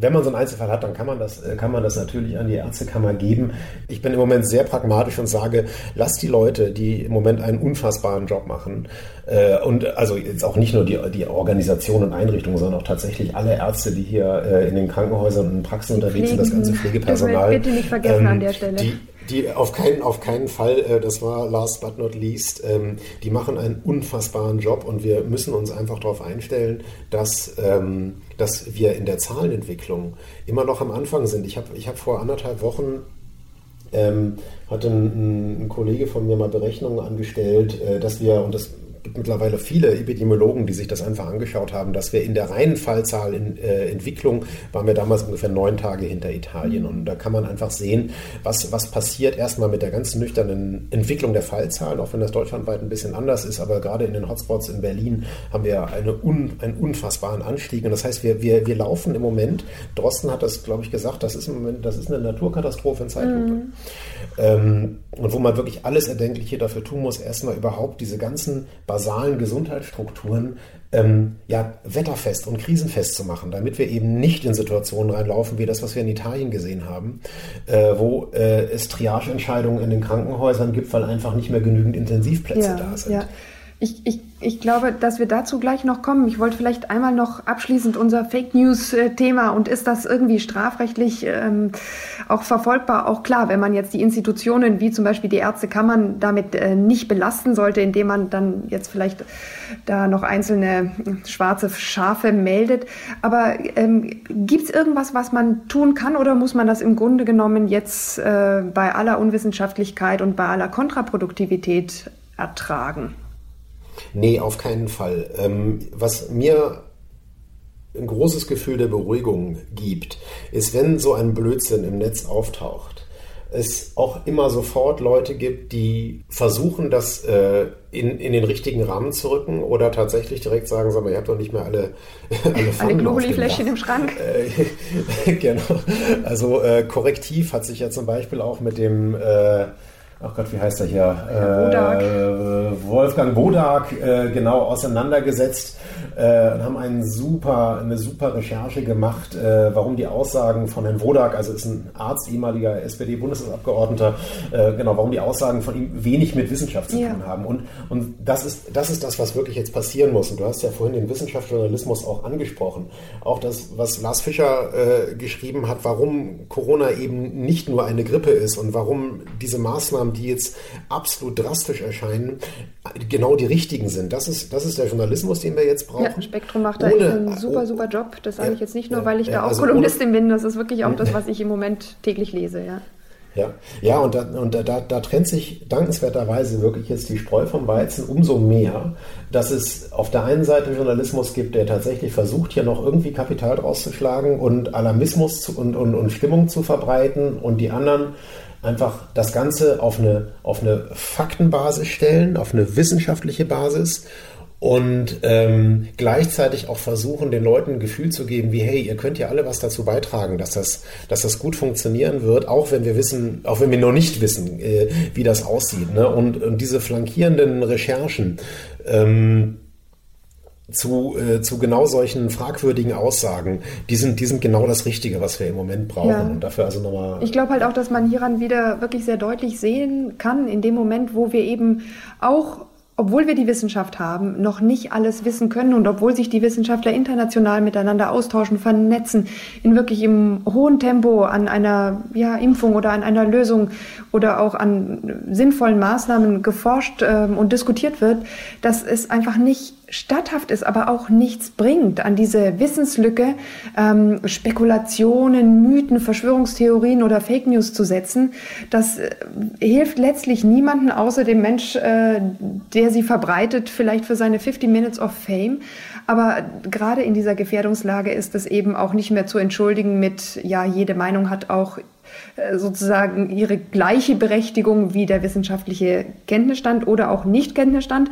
wenn man so einen Einzelfall hat, dann kann man das, äh, kann man das natürlich an die Ärztekammer geben. Ich bin im Moment sehr pragmatisch und sage, lass die Leute, die im Moment einen unfassbaren Job machen, äh, und also jetzt auch nicht nur die, die Organisation und Einrichtungen, sondern auch tatsächlich alle Ärzte, die hier äh, in den Krankenhäusern und Praxen die unterwegs sind, das ganze Pflegepersonal. Bitte nicht vergessen ähm, an der Stelle. Die, die auf keinen, auf keinen Fall, äh, das war last but not least, ähm, die machen einen unfassbaren Job und wir müssen uns einfach darauf einstellen, dass, ähm, dass wir in der Zahlenentwicklung immer noch am Anfang sind. Ich habe ich hab vor anderthalb Wochen ähm, hatte ein, ein, Kollege von mir mal Berechnungen angestellt, äh, dass wir, und das gibt mittlerweile viele Epidemiologen, die sich das einfach angeschaut haben, dass wir in der reinen Fallzahl in äh, Entwicklung waren wir damals ungefähr neun Tage hinter Italien. Und da kann man einfach sehen, was, was passiert erstmal mit der ganzen nüchternen Entwicklung der Fallzahlen, auch wenn das deutschlandweit ein bisschen anders ist. Aber gerade in den Hotspots in Berlin haben wir eine un, einen unfassbaren Anstieg. Und das heißt, wir, wir, wir laufen im Moment, Drosten hat das, glaube ich, gesagt, das ist im Moment, das ist eine Naturkatastrophe in Zeitlupe. Mhm. Ähm, und wo man wirklich alles Erdenkliche dafür tun muss, erstmal überhaupt diese ganzen basalen Gesundheitsstrukturen ähm, ja, wetterfest und krisenfest zu machen, damit wir eben nicht in Situationen reinlaufen, wie das, was wir in Italien gesehen haben, äh, wo äh, es Triageentscheidungen in den Krankenhäusern gibt, weil einfach nicht mehr genügend Intensivplätze ja, da sind. Ja. Ich, ich, ich glaube, dass wir dazu gleich noch kommen. Ich wollte vielleicht einmal noch abschließend unser Fake News-Thema und ist das irgendwie strafrechtlich ähm, auch verfolgbar? Auch klar, wenn man jetzt die Institutionen wie zum Beispiel die Ärztekammern damit äh, nicht belasten sollte, indem man dann jetzt vielleicht da noch einzelne schwarze Schafe meldet. Aber ähm, gibt es irgendwas, was man tun kann oder muss man das im Grunde genommen jetzt äh, bei aller Unwissenschaftlichkeit und bei aller Kontraproduktivität ertragen? Nee, auf keinen Fall. Ähm, was mir ein großes Gefühl der Beruhigung gibt, ist, wenn so ein Blödsinn im Netz auftaucht, es auch immer sofort Leute gibt, die versuchen, das äh, in, in den richtigen Rahmen zu rücken oder tatsächlich direkt sagen, sag mal, ihr habt doch nicht mehr alle alle, alle Globuli-Fläschchen im Schrank. Äh, genau. Also äh, Korrektiv hat sich ja zum Beispiel auch mit dem äh, ach Gott, wie heißt er hier? Äh, Wolfgang Bodak, äh, genau, auseinandergesetzt äh, und haben einen super, eine super Recherche gemacht, äh, warum die Aussagen von Herrn Wodak, also ist ein Arzt, ehemaliger SPD-Bundestagsabgeordneter, äh, genau, warum die Aussagen von ihm wenig mit Wissenschaft zu ja. tun haben. Und, und das, ist, das ist das, was wirklich jetzt passieren muss. Und du hast ja vorhin den Wissenschaftsjournalismus auch angesprochen. Auch das, was Lars Fischer äh, geschrieben hat, warum Corona eben nicht nur eine Grippe ist und warum diese Maßnahmen, die jetzt absolut drastisch erscheinen, genau die richtigen sind. Das ist, das ist der Journalismus, den wir jetzt brauchen. Ja, Spektrum macht da ohne, einen super, super Job. Das sage ja, ich jetzt nicht nur, weil ich ja, da auch also Kolumnistin bin. Das ist wirklich auch das, was ich im Moment täglich lese. Ja. Ja, ja und, da, und da, da, da trennt sich dankenswerterweise wirklich jetzt die Spreu vom Weizen umso mehr, dass es auf der einen Seite Journalismus gibt, der tatsächlich versucht, hier noch irgendwie Kapital draus zu schlagen und Alarmismus zu, und, und, und Stimmung zu verbreiten und die anderen einfach das Ganze auf eine, auf eine Faktenbasis stellen, auf eine wissenschaftliche Basis und ähm, gleichzeitig auch versuchen, den Leuten ein Gefühl zu geben, wie hey, ihr könnt ja alle was dazu beitragen, dass das, dass das gut funktionieren wird, auch wenn wir wissen, auch wenn wir noch nicht wissen, äh, wie das aussieht. Ne? Und, und diese flankierenden Recherchen ähm, zu, äh, zu genau solchen fragwürdigen Aussagen, die sind, die sind genau das Richtige, was wir im Moment brauchen. Ja. Und dafür also nochmal. Ich glaube halt auch, dass man hieran wieder wirklich sehr deutlich sehen kann, in dem Moment, wo wir eben auch obwohl wir die Wissenschaft haben, noch nicht alles wissen können und obwohl sich die Wissenschaftler international miteinander austauschen, vernetzen, in wirklich im hohen Tempo an einer ja, Impfung oder an einer Lösung oder auch an sinnvollen Maßnahmen geforscht äh, und diskutiert wird, dass es einfach nicht statthaft ist, aber auch nichts bringt, an diese Wissenslücke ähm, Spekulationen, Mythen, Verschwörungstheorien oder Fake News zu setzen. Das äh, hilft letztlich niemanden außer dem Mensch, äh, der sie verbreitet, vielleicht für seine 50 Minutes of Fame. Aber gerade in dieser Gefährdungslage ist es eben auch nicht mehr zu entschuldigen mit, ja, jede Meinung hat auch äh, sozusagen ihre gleiche Berechtigung wie der wissenschaftliche Kenntnisstand oder auch Nicht-Kenntnisstand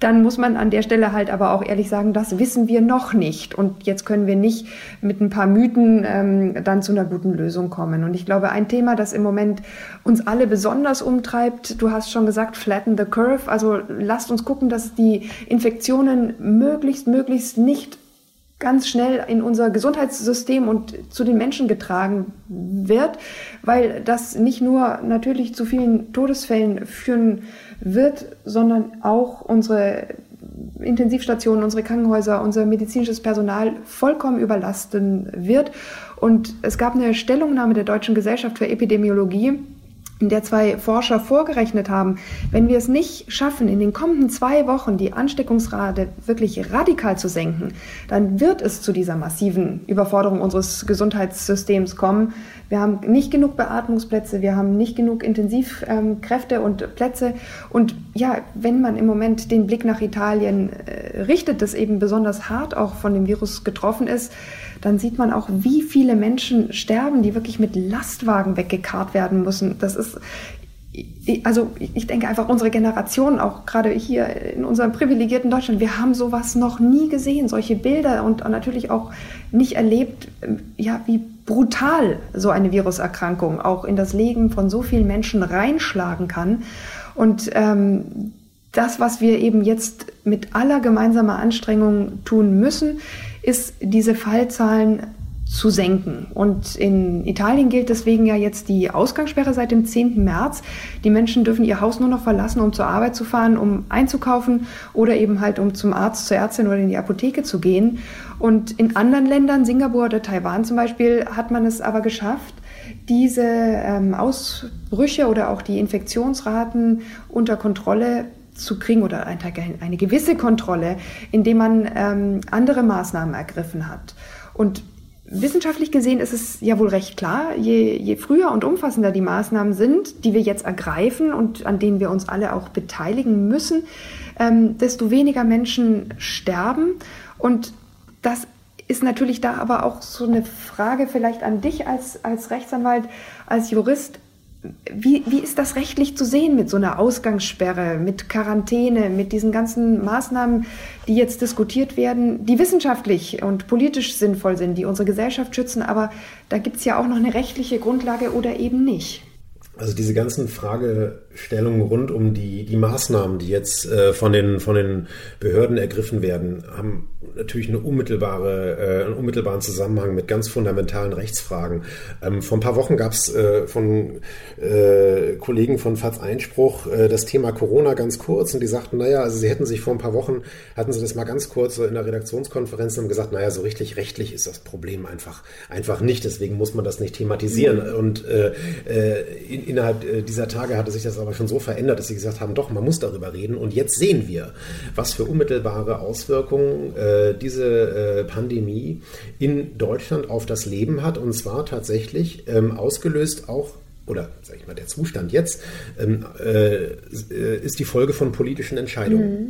dann muss man an der Stelle halt aber auch ehrlich sagen, das wissen wir noch nicht. Und jetzt können wir nicht mit ein paar Mythen ähm, dann zu einer guten Lösung kommen. Und ich glaube, ein Thema, das im Moment uns alle besonders umtreibt, du hast schon gesagt, flatten the curve. Also lasst uns gucken, dass die Infektionen möglichst, möglichst nicht ganz schnell in unser Gesundheitssystem und zu den Menschen getragen wird, weil das nicht nur natürlich zu vielen Todesfällen führen wird, sondern auch unsere Intensivstationen, unsere Krankenhäuser, unser medizinisches Personal vollkommen überlasten wird. Und es gab eine Stellungnahme der Deutschen Gesellschaft für Epidemiologie, in der zwei Forscher vorgerechnet haben, wenn wir es nicht schaffen, in den kommenden zwei Wochen die Ansteckungsrate wirklich radikal zu senken, dann wird es zu dieser massiven Überforderung unseres Gesundheitssystems kommen. Wir haben nicht genug Beatmungsplätze, wir haben nicht genug Intensivkräfte und Plätze. Und ja, wenn man im Moment den Blick nach Italien äh, richtet, das eben besonders hart auch von dem Virus getroffen ist, dann sieht man auch, wie viele Menschen sterben, die wirklich mit Lastwagen weggekarrt werden müssen. Das ist also ich denke einfach unsere Generation, auch gerade hier in unserem privilegierten Deutschland, wir haben sowas noch nie gesehen, solche Bilder und natürlich auch nicht erlebt, ja, wie brutal so eine Viruserkrankung auch in das Leben von so vielen Menschen reinschlagen kann. Und ähm, das, was wir eben jetzt mit aller gemeinsamer Anstrengung tun müssen, ist, diese Fallzahlen zu senken. Und in Italien gilt deswegen ja jetzt die Ausgangssperre seit dem 10. März. Die Menschen dürfen ihr Haus nur noch verlassen, um zur Arbeit zu fahren, um einzukaufen oder eben halt um zum Arzt, zur Ärztin oder in die Apotheke zu gehen. Und in anderen Ländern, Singapur oder Taiwan zum Beispiel, hat man es aber geschafft, diese ähm, Ausbrüche oder auch die Infektionsraten unter Kontrolle zu kriegen oder eine, gewisse Kontrolle, indem man ähm, andere Maßnahmen ergriffen hat. Und wissenschaftlich gesehen ist es ja wohl recht klar, je, je früher und umfassender die Maßnahmen sind, die wir jetzt ergreifen und an denen wir uns alle auch beteiligen müssen, ähm, desto weniger Menschen sterben. Und das ist natürlich da aber auch so eine Frage vielleicht an dich als, als Rechtsanwalt, als Jurist. Wie, wie ist das rechtlich zu sehen mit so einer Ausgangssperre, mit Quarantäne, mit diesen ganzen Maßnahmen, die jetzt diskutiert werden, die wissenschaftlich und politisch sinnvoll sind, die unsere Gesellschaft schützen, aber da gibt es ja auch noch eine rechtliche Grundlage oder eben nicht? Also diese ganzen Fragestellungen rund um die, die Maßnahmen, die jetzt äh, von, den, von den Behörden ergriffen werden, haben natürlich eine unmittelbare, äh, einen unmittelbaren Zusammenhang mit ganz fundamentalen Rechtsfragen. Ähm, vor ein paar Wochen gab es äh, von äh, Kollegen von FATS Einspruch äh, das Thema Corona ganz kurz und die sagten, naja, also sie hätten sich vor ein paar Wochen, hatten sie das mal ganz kurz so in der Redaktionskonferenz und gesagt, naja, so richtig rechtlich ist das Problem einfach, einfach nicht, deswegen muss man das nicht thematisieren. Mhm. Und äh, in, innerhalb dieser Tage hatte sich das aber schon so verändert, dass sie gesagt haben, doch, man muss darüber reden und jetzt sehen wir, was für unmittelbare Auswirkungen äh, äh, diese äh, Pandemie in Deutschland auf das Leben hat. Und zwar tatsächlich ähm, ausgelöst auch oder sage ich mal, der Zustand jetzt ähm, äh, ist die Folge von politischen Entscheidungen. Mhm.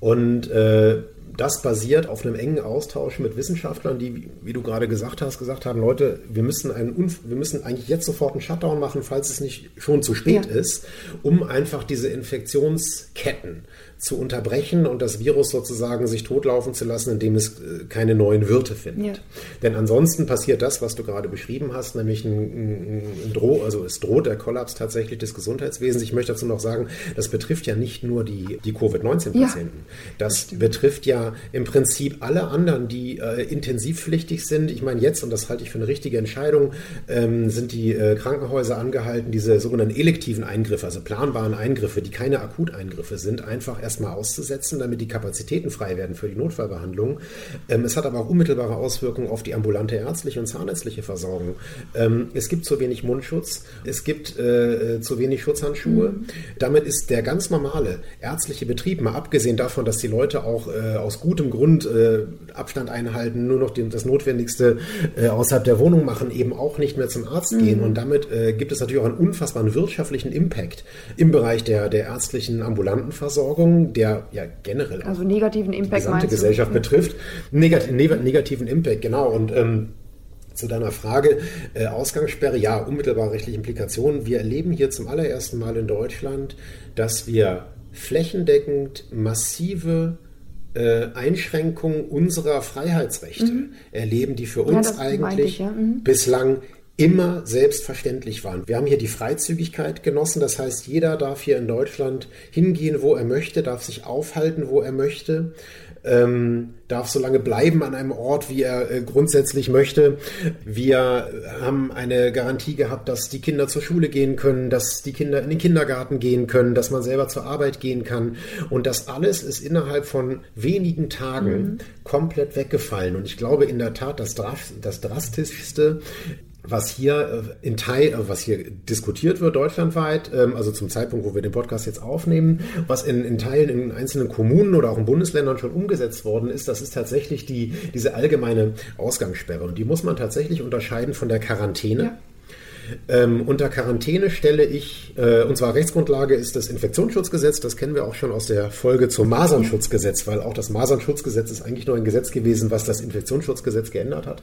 Und äh, das basiert auf einem engen Austausch mit Wissenschaftlern, die, wie du gerade gesagt hast, gesagt haben, Leute, wir müssen, einen, wir müssen eigentlich jetzt sofort einen Shutdown machen, falls es nicht schon zu spät ja. ist, um einfach diese Infektionsketten zu unterbrechen und das Virus sozusagen sich totlaufen zu lassen, indem es äh, keine neuen Wirte findet. Ja. Denn ansonsten passiert das, was du gerade beschrieben hast, nämlich ein, ein, ein Droh, also es droht der Kollaps tatsächlich des Gesundheitswesens. Ich möchte dazu noch sagen, das betrifft ja nicht nur die, die Covid-19-Patienten. Ja. Das, das betrifft ja im Prinzip alle anderen, die äh, intensivpflichtig sind, ich meine jetzt, und das halte ich für eine richtige Entscheidung, ähm, sind die äh, Krankenhäuser angehalten, diese sogenannten elektiven Eingriffe, also planbaren Eingriffe, die keine Akuteingriffe sind, einfach erstmal auszusetzen, damit die Kapazitäten frei werden für die Notfallbehandlung. Ähm, es hat aber auch unmittelbare Auswirkungen auf die ambulante ärztliche und zahnärztliche Versorgung. Ähm, es gibt zu wenig Mundschutz, es gibt äh, zu wenig Schutzhandschuhe. Mhm. Damit ist der ganz normale ärztliche Betrieb, mal abgesehen davon, dass die Leute auch äh, aus gutem Grund äh, Abstand einhalten, nur noch den, das Notwendigste äh, außerhalb der Wohnung machen, eben auch nicht mehr zum Arzt mhm. gehen. Und damit äh, gibt es natürlich auch einen unfassbaren wirtschaftlichen Impact im Bereich der, der ärztlichen ambulanten Versorgung, der ja generell also negativen Impact die gesamte Gesellschaft du? betrifft. Negat negativen Impact, genau. Und ähm, zu deiner Frage, äh, Ausgangssperre, ja, unmittelbare rechtliche Implikationen. Wir erleben hier zum allerersten Mal in Deutschland, dass wir flächendeckend massive äh, Einschränkungen unserer Freiheitsrechte mhm. erleben, die für uns ja, eigentlich ich, ja. mhm. bislang immer selbstverständlich waren. Wir haben hier die Freizügigkeit genossen, das heißt, jeder darf hier in Deutschland hingehen, wo er möchte, darf sich aufhalten, wo er möchte ähm, darf so lange bleiben an einem Ort, wie er äh, grundsätzlich möchte. Wir haben eine Garantie gehabt, dass die Kinder zur Schule gehen können, dass die Kinder in den Kindergarten gehen können, dass man selber zur Arbeit gehen kann. Und das alles ist innerhalb von wenigen Tagen mhm. komplett weggefallen. Und ich glaube in der Tat, das, das drastischste was hier äh, in Teil, äh, was hier diskutiert wird deutschlandweit, ähm, also zum Zeitpunkt, wo wir den Podcast jetzt aufnehmen, was in, in Teilen in einzelnen Kommunen oder auch in Bundesländern schon umgesetzt worden ist, das ist tatsächlich die, diese allgemeine Ausgangssperre. Und die muss man tatsächlich unterscheiden von der Quarantäne. Ja. Ähm, unter Quarantäne stelle ich, äh, und zwar Rechtsgrundlage ist das Infektionsschutzgesetz, das kennen wir auch schon aus der Folge zum Masernschutzgesetz, weil auch das Masernschutzgesetz ist eigentlich nur ein Gesetz gewesen, was das Infektionsschutzgesetz geändert hat.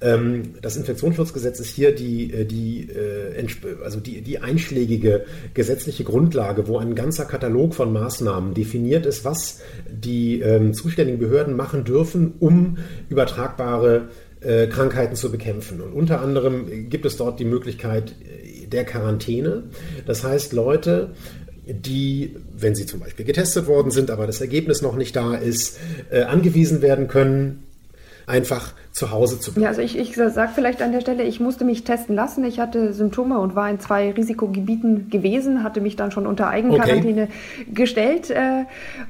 Ähm, das Infektionsschutzgesetz ist hier die, äh, die, äh, also die, die einschlägige gesetzliche Grundlage, wo ein ganzer Katalog von Maßnahmen definiert ist, was die ähm, zuständigen Behörden machen dürfen, um übertragbare Krankheiten zu bekämpfen. Und unter anderem gibt es dort die Möglichkeit äh, der Quarantäne. Das heißt, Leute, die, wenn sie zum Beispiel getestet worden sind, aber das Ergebnis noch nicht da ist, äh, angewiesen werden können, einfach zu Hause zu bleiben. Ja, also ich, ich sage vielleicht an der Stelle, ich musste mich testen lassen. Ich hatte Symptome und war in zwei Risikogebieten gewesen, hatte mich dann schon unter Eigenquarantäne okay. gestellt äh,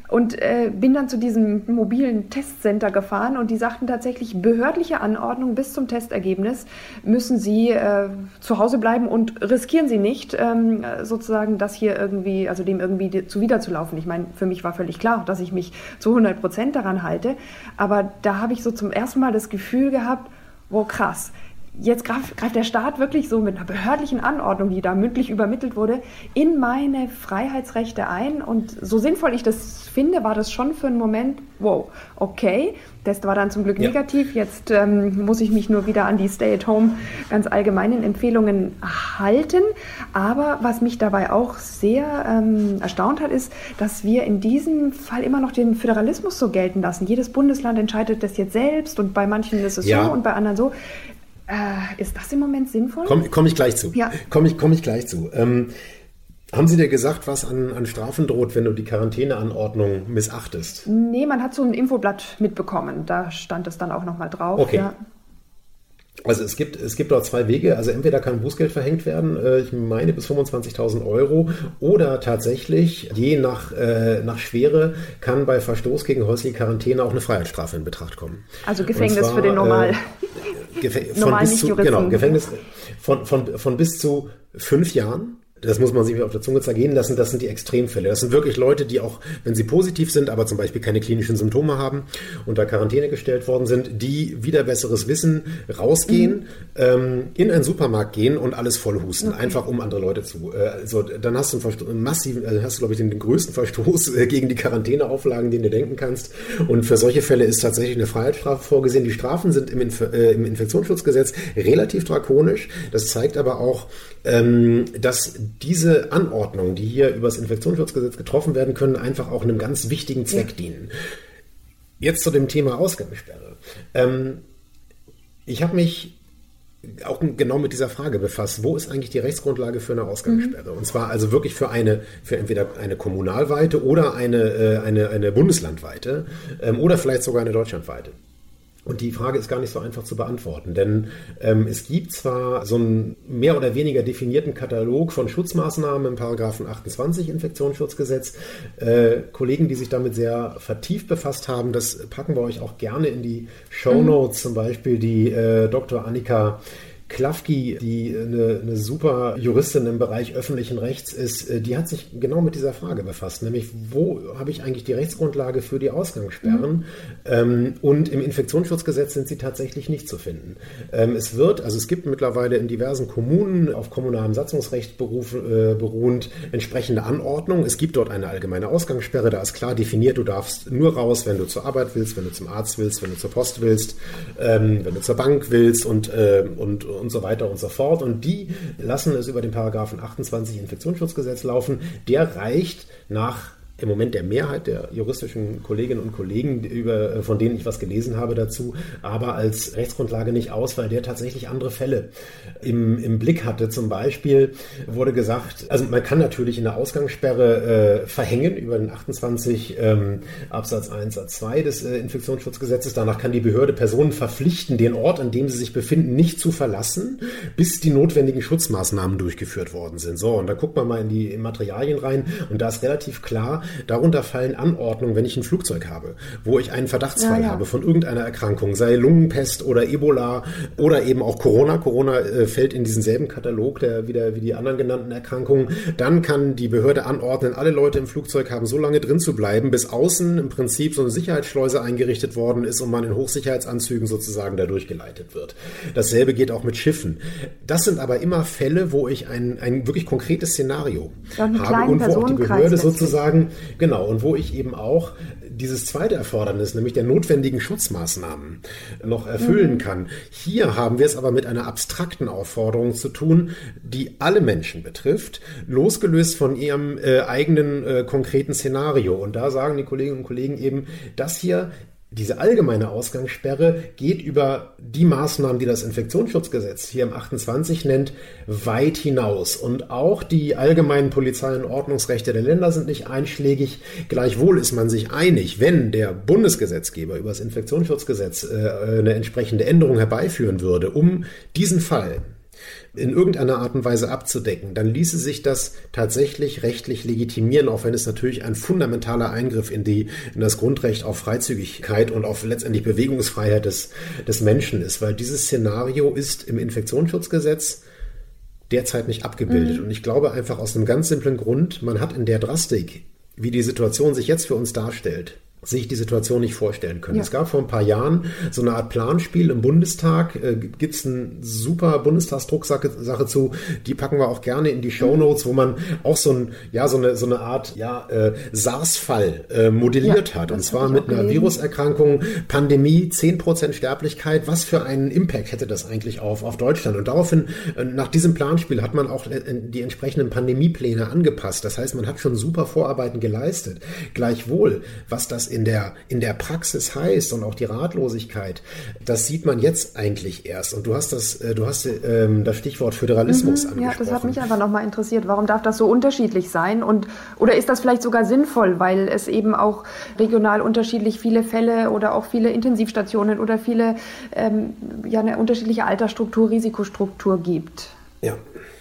und äh, bin dann zu diesem mobilen Testcenter gefahren und die sagten tatsächlich, behördliche Anordnung bis zum Testergebnis müssen Sie äh, zu Hause bleiben und riskieren Sie nicht, ähm, sozusagen das hier irgendwie, also dem irgendwie zuwiderzulaufen. Ich meine, für mich war völlig klar, dass ich mich zu 100 Prozent daran halte, aber da habe ich so zum ersten Mal das Gefühl, gehabt, wow, krass. Jetzt greift der Staat wirklich so mit einer behördlichen Anordnung, die da mündlich übermittelt wurde, in meine Freiheitsrechte ein. Und so sinnvoll ich das finde, war das schon für einen Moment, wow, okay, Test war dann zum Glück ja. negativ. Jetzt ähm, muss ich mich nur wieder an die Stay-at-Home ganz allgemeinen Empfehlungen halten. Aber was mich dabei auch sehr ähm, erstaunt hat, ist, dass wir in diesem Fall immer noch den Föderalismus so gelten lassen. Jedes Bundesland entscheidet das jetzt selbst und bei manchen ist es ja. so und bei anderen so. Äh, ist das im Moment sinnvoll? Komme komm ich gleich zu. Ja. Komme ich, komm ich gleich zu. Ähm, haben Sie dir gesagt, was an, an Strafen droht, wenn du die Quarantäneanordnung missachtest? Nee, man hat so ein Infoblatt mitbekommen. Da stand es dann auch nochmal drauf. Okay. Ja. Also es gibt, es gibt dort zwei Wege. Also entweder kann Bußgeld verhängt werden, äh, ich meine bis 25.000 Euro, oder tatsächlich, je nach, äh, nach Schwere, kann bei Verstoß gegen häusliche Quarantäne auch eine Freiheitsstrafe in Betracht kommen. Also Gefängnis zwar, für den normal. Äh, von bis zu, genau, Gefängnis von, von, von bis zu fünf Jahren das muss man sich auf der Zunge zergehen lassen, das sind die Extremfälle. Das sind wirklich Leute, die auch, wenn sie positiv sind, aber zum Beispiel keine klinischen Symptome haben, unter Quarantäne gestellt worden sind, die wieder besseres Wissen rausgehen, mhm. ähm, in einen Supermarkt gehen und alles voll husten, okay. einfach um andere Leute zu. Äh, also dann hast du einen, einen massiven, also hast du glaube ich den, den größten Verstoß äh, gegen die Quarantäneauflagen, den du denken kannst. Und für solche Fälle ist tatsächlich eine Freiheitsstrafe vorgesehen. Die Strafen sind im, Inf äh, im Infektionsschutzgesetz relativ drakonisch. Das zeigt aber auch, ähm, dass diese Anordnungen, die hier über das Infektionsschutzgesetz getroffen werden können, einfach auch einem ganz wichtigen Zweck ja. dienen. Jetzt zu dem Thema Ausgangssperre. Ähm, ich habe mich auch genau mit dieser Frage befasst, wo ist eigentlich die Rechtsgrundlage für eine Ausgangssperre? Mhm. Und zwar also wirklich für eine, für entweder eine kommunalweite oder eine, äh, eine, eine bundeslandweite ähm, oder vielleicht sogar eine deutschlandweite. Und die Frage ist gar nicht so einfach zu beantworten, denn ähm, es gibt zwar so einen mehr oder weniger definierten Katalog von Schutzmaßnahmen im Paragraphen 28 Infektionsschutzgesetz. Äh, Kollegen, die sich damit sehr vertieft befasst haben, das packen wir euch auch gerne in die Show Notes, mhm. zum Beispiel die äh, Dr. Annika Klafki, die eine, eine, super Juristin im Bereich öffentlichen Rechts ist, äh, die hat sich genau mit dieser Frage befasst, nämlich wo habe ich eigentlich die Rechtsgrundlage für die Ausgangssperren? Mhm. Ähm, und im Infektionsschutzgesetz sind sie tatsächlich nicht zu finden. Ähm, es wird, also es gibt mittlerweile in diversen Kommunen auf kommunalem Satzungsrecht beruf, äh, beruhend entsprechende Anordnungen. Es gibt dort eine allgemeine Ausgangssperre, da ist klar definiert, du darfst nur raus, wenn du zur Arbeit willst, wenn du zum Arzt willst, wenn du zur Post willst, ähm, wenn du zur Bank willst und, äh, und und so weiter und so fort. Und die lassen es über den Paragraphen 28 Infektionsschutzgesetz laufen. Der reicht nach im Moment der Mehrheit der juristischen Kolleginnen und Kollegen, über, äh, von denen ich was gelesen habe dazu, aber als Rechtsgrundlage nicht aus, weil der tatsächlich andere Fälle im, im Blick hatte. Zum Beispiel wurde gesagt, also man kann natürlich eine Ausgangssperre äh, verhängen über den 28 ähm, Absatz 1 Satz 2 des äh, Infektionsschutzgesetzes. Danach kann die Behörde Personen verpflichten, den Ort, an dem sie sich befinden, nicht zu verlassen, bis die notwendigen Schutzmaßnahmen durchgeführt worden sind. So, und da guckt man mal in die Materialien rein und da ist relativ klar, Darunter fallen Anordnungen, wenn ich ein Flugzeug habe, wo ich einen Verdachtsfall ja, ja. habe von irgendeiner Erkrankung, sei Lungenpest oder Ebola oder eben auch Corona. Corona äh, fällt in diesen selben Katalog der, wie, der, wie die anderen genannten Erkrankungen. Dann kann die Behörde anordnen, alle Leute im Flugzeug haben so lange drin zu bleiben, bis außen im Prinzip so eine Sicherheitsschleuse eingerichtet worden ist und man in Hochsicherheitsanzügen sozusagen da durchgeleitet wird. Dasselbe geht auch mit Schiffen. Das sind aber immer Fälle, wo ich ein, ein wirklich konkretes Szenario habe und wo auch die Behörde sozusagen Genau, und wo ich eben auch dieses zweite Erfordernis, nämlich der notwendigen Schutzmaßnahmen, noch erfüllen mhm. kann. Hier haben wir es aber mit einer abstrakten Aufforderung zu tun, die alle Menschen betrifft, losgelöst von ihrem äh, eigenen äh, konkreten Szenario. Und da sagen die Kolleginnen und Kollegen eben, das hier diese allgemeine Ausgangssperre geht über die Maßnahmen, die das Infektionsschutzgesetz hier im 28 nennt, weit hinaus. Und auch die allgemeinen Polizei- und Ordnungsrechte der Länder sind nicht einschlägig. Gleichwohl ist man sich einig, wenn der Bundesgesetzgeber über das Infektionsschutzgesetz äh, eine entsprechende Änderung herbeiführen würde, um diesen Fall in irgendeiner Art und Weise abzudecken, dann ließe sich das tatsächlich rechtlich legitimieren, auch wenn es natürlich ein fundamentaler Eingriff in, die, in das Grundrecht auf Freizügigkeit und auf letztendlich Bewegungsfreiheit des, des Menschen ist, weil dieses Szenario ist im Infektionsschutzgesetz derzeit nicht abgebildet. Mhm. Und ich glaube einfach aus einem ganz simplen Grund, man hat in der Drastik, wie die Situation sich jetzt für uns darstellt, sich die Situation nicht vorstellen können. Ja. Es gab vor ein paar Jahren so eine Art Planspiel im Bundestag. Äh, Gibt es eine super Bundestagsdrucksache Sache zu, die packen wir auch gerne in die Show Notes, wo man auch so, ein, ja, so, eine, so eine Art ja, äh, SARS-Fall äh, modelliert ja, hat. Und zwar mit einer Viruserkrankung, Pandemie, 10% Sterblichkeit. Was für einen Impact hätte das eigentlich auf, auf Deutschland? Und daraufhin, äh, nach diesem Planspiel, hat man auch äh, die entsprechenden Pandemiepläne angepasst. Das heißt, man hat schon super Vorarbeiten geleistet. Gleichwohl, was das in der, in der Praxis heißt und auch die Ratlosigkeit, das sieht man jetzt eigentlich erst. Und du hast das, äh, du hast ähm, das Stichwort Föderalismus mhm, angesprochen. Ja, das hat mich einfach nochmal interessiert. Warum darf das so unterschiedlich sein? Und, oder ist das vielleicht sogar sinnvoll, weil es eben auch regional unterschiedlich viele Fälle oder auch viele Intensivstationen oder viele, ähm, ja, eine unterschiedliche Altersstruktur, Risikostruktur gibt? Ja,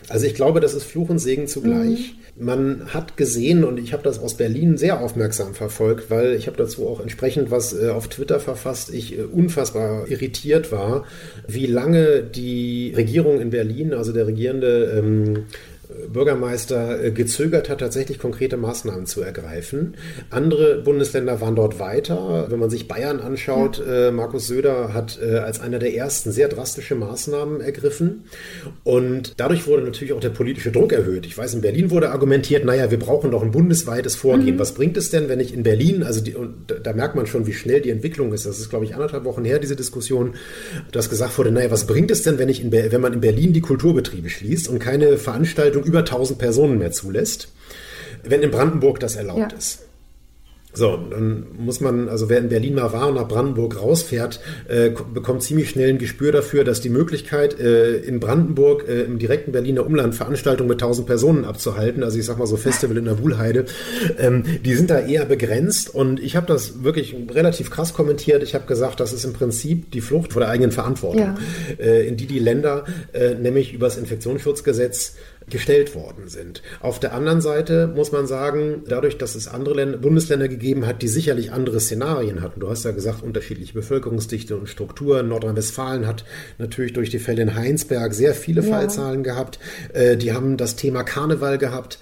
also ich glaube, das ist Fluch und Segen zugleich. Mhm. Man hat gesehen, und ich habe das aus Berlin sehr aufmerksam verfolgt, weil ich habe dazu auch entsprechend was äh, auf Twitter verfasst, ich äh, unfassbar irritiert war, wie lange die Regierung in Berlin, also der regierende ähm, Bürgermeister äh, gezögert hat, tatsächlich konkrete Maßnahmen zu ergreifen. Andere Bundesländer waren dort weiter. Wenn man sich Bayern anschaut, ja. Äh, Markus Söder hat äh, als einer der ersten sehr drastische Maßnahmen ergriffen. Und dadurch wurde natürlich auch der politische Druck erhöht. Ich weiß, in Berlin wurde argumentiert, naja, wir brauchen doch ein bundesweites Vorgehen. Mhm. Was bringt es denn, wenn ich in Berlin, also die, und da merkt man schon, wie schnell die Entwicklung ist. Das ist, glaube ich, anderthalb Wochen her, diese Diskussion, dass gesagt wurde, naja, was bringt es denn, wenn ich in, wenn man in Berlin die Kulturbetriebe schließt und keine Veranstaltung über 1000 Personen mehr zulässt, wenn in Brandenburg das erlaubt ja. ist. So, dann muss man, also wer in Berlin mal war und nach Brandenburg rausfährt, äh, bekommt ziemlich schnell ein Gespür dafür, dass die Möglichkeit, äh, in Brandenburg äh, im direkten Berliner Umland Veranstaltungen mit 1000 Personen abzuhalten, also ich sag mal so Festival in der Wuhlheide, ähm, die sind da eher begrenzt und ich habe das wirklich relativ krass kommentiert. Ich habe gesagt, das ist im Prinzip die Flucht vor der eigenen Verantwortung, ja. Äh, in die die Länder äh, nämlich über das Infektionsschutzgesetz gestellt worden sind. Auf der anderen Seite muss man sagen, dadurch, dass es andere Länder, Bundesländer gegeben hat, die sicherlich andere Szenarien hatten. Du hast ja gesagt, unterschiedliche Bevölkerungsdichte und Strukturen. Nordrhein-Westfalen hat natürlich durch die Fälle in Heinsberg sehr viele ja. Fallzahlen gehabt. Äh, die haben das Thema Karneval gehabt.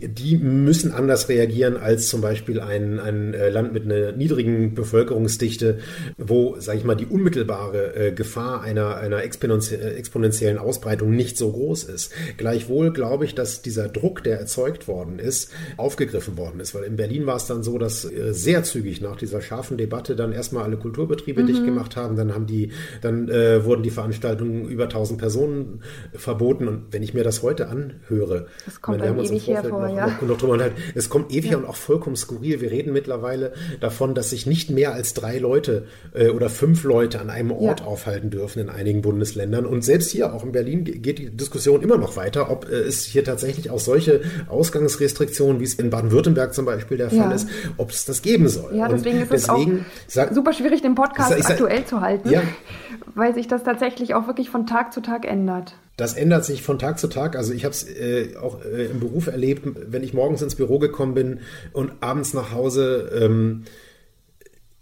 Die müssen anders reagieren als zum Beispiel ein, ein äh, Land mit einer niedrigen Bevölkerungsdichte, wo, sage ich mal, die unmittelbare äh, Gefahr einer, einer exponentiellen Ausbreitung nicht so groß ist. Gleichwohl glaube ich, dass dieser Druck, der erzeugt worden ist, aufgegriffen worden ist. Weil in Berlin war es dann so, dass äh, sehr zügig nach dieser scharfen Debatte dann erstmal alle Kulturbetriebe mhm. dicht gemacht haben. Dann haben die, dann äh, wurden die Veranstaltungen über 1000 Personen verboten. Und wenn ich mir das heute anhöre, das kommt meine, wir noch, ja. noch, noch drüber unterhalten, es kommt ewig ja. und auch vollkommen skurril. Wir reden mittlerweile davon, dass sich nicht mehr als drei Leute äh, oder fünf Leute an einem Ort ja. aufhalten dürfen in einigen Bundesländern. Und selbst hier, auch in Berlin, geht die Diskussion immer noch weiter, ob äh, es hier tatsächlich auch solche Ausgangsrestriktionen, wie es in Baden-Württemberg zum Beispiel der Fall ja. ist, ob es das geben soll. Ja, deswegen Und ist deswegen, es auch super schwierig, den Podcast sag, aktuell zu halten, ja. weil sich das tatsächlich auch wirklich von Tag zu Tag ändert. Das ändert sich von Tag zu Tag. Also ich habe es äh, auch äh, im Beruf erlebt, wenn ich morgens ins Büro gekommen bin und abends nach Hause. Ähm,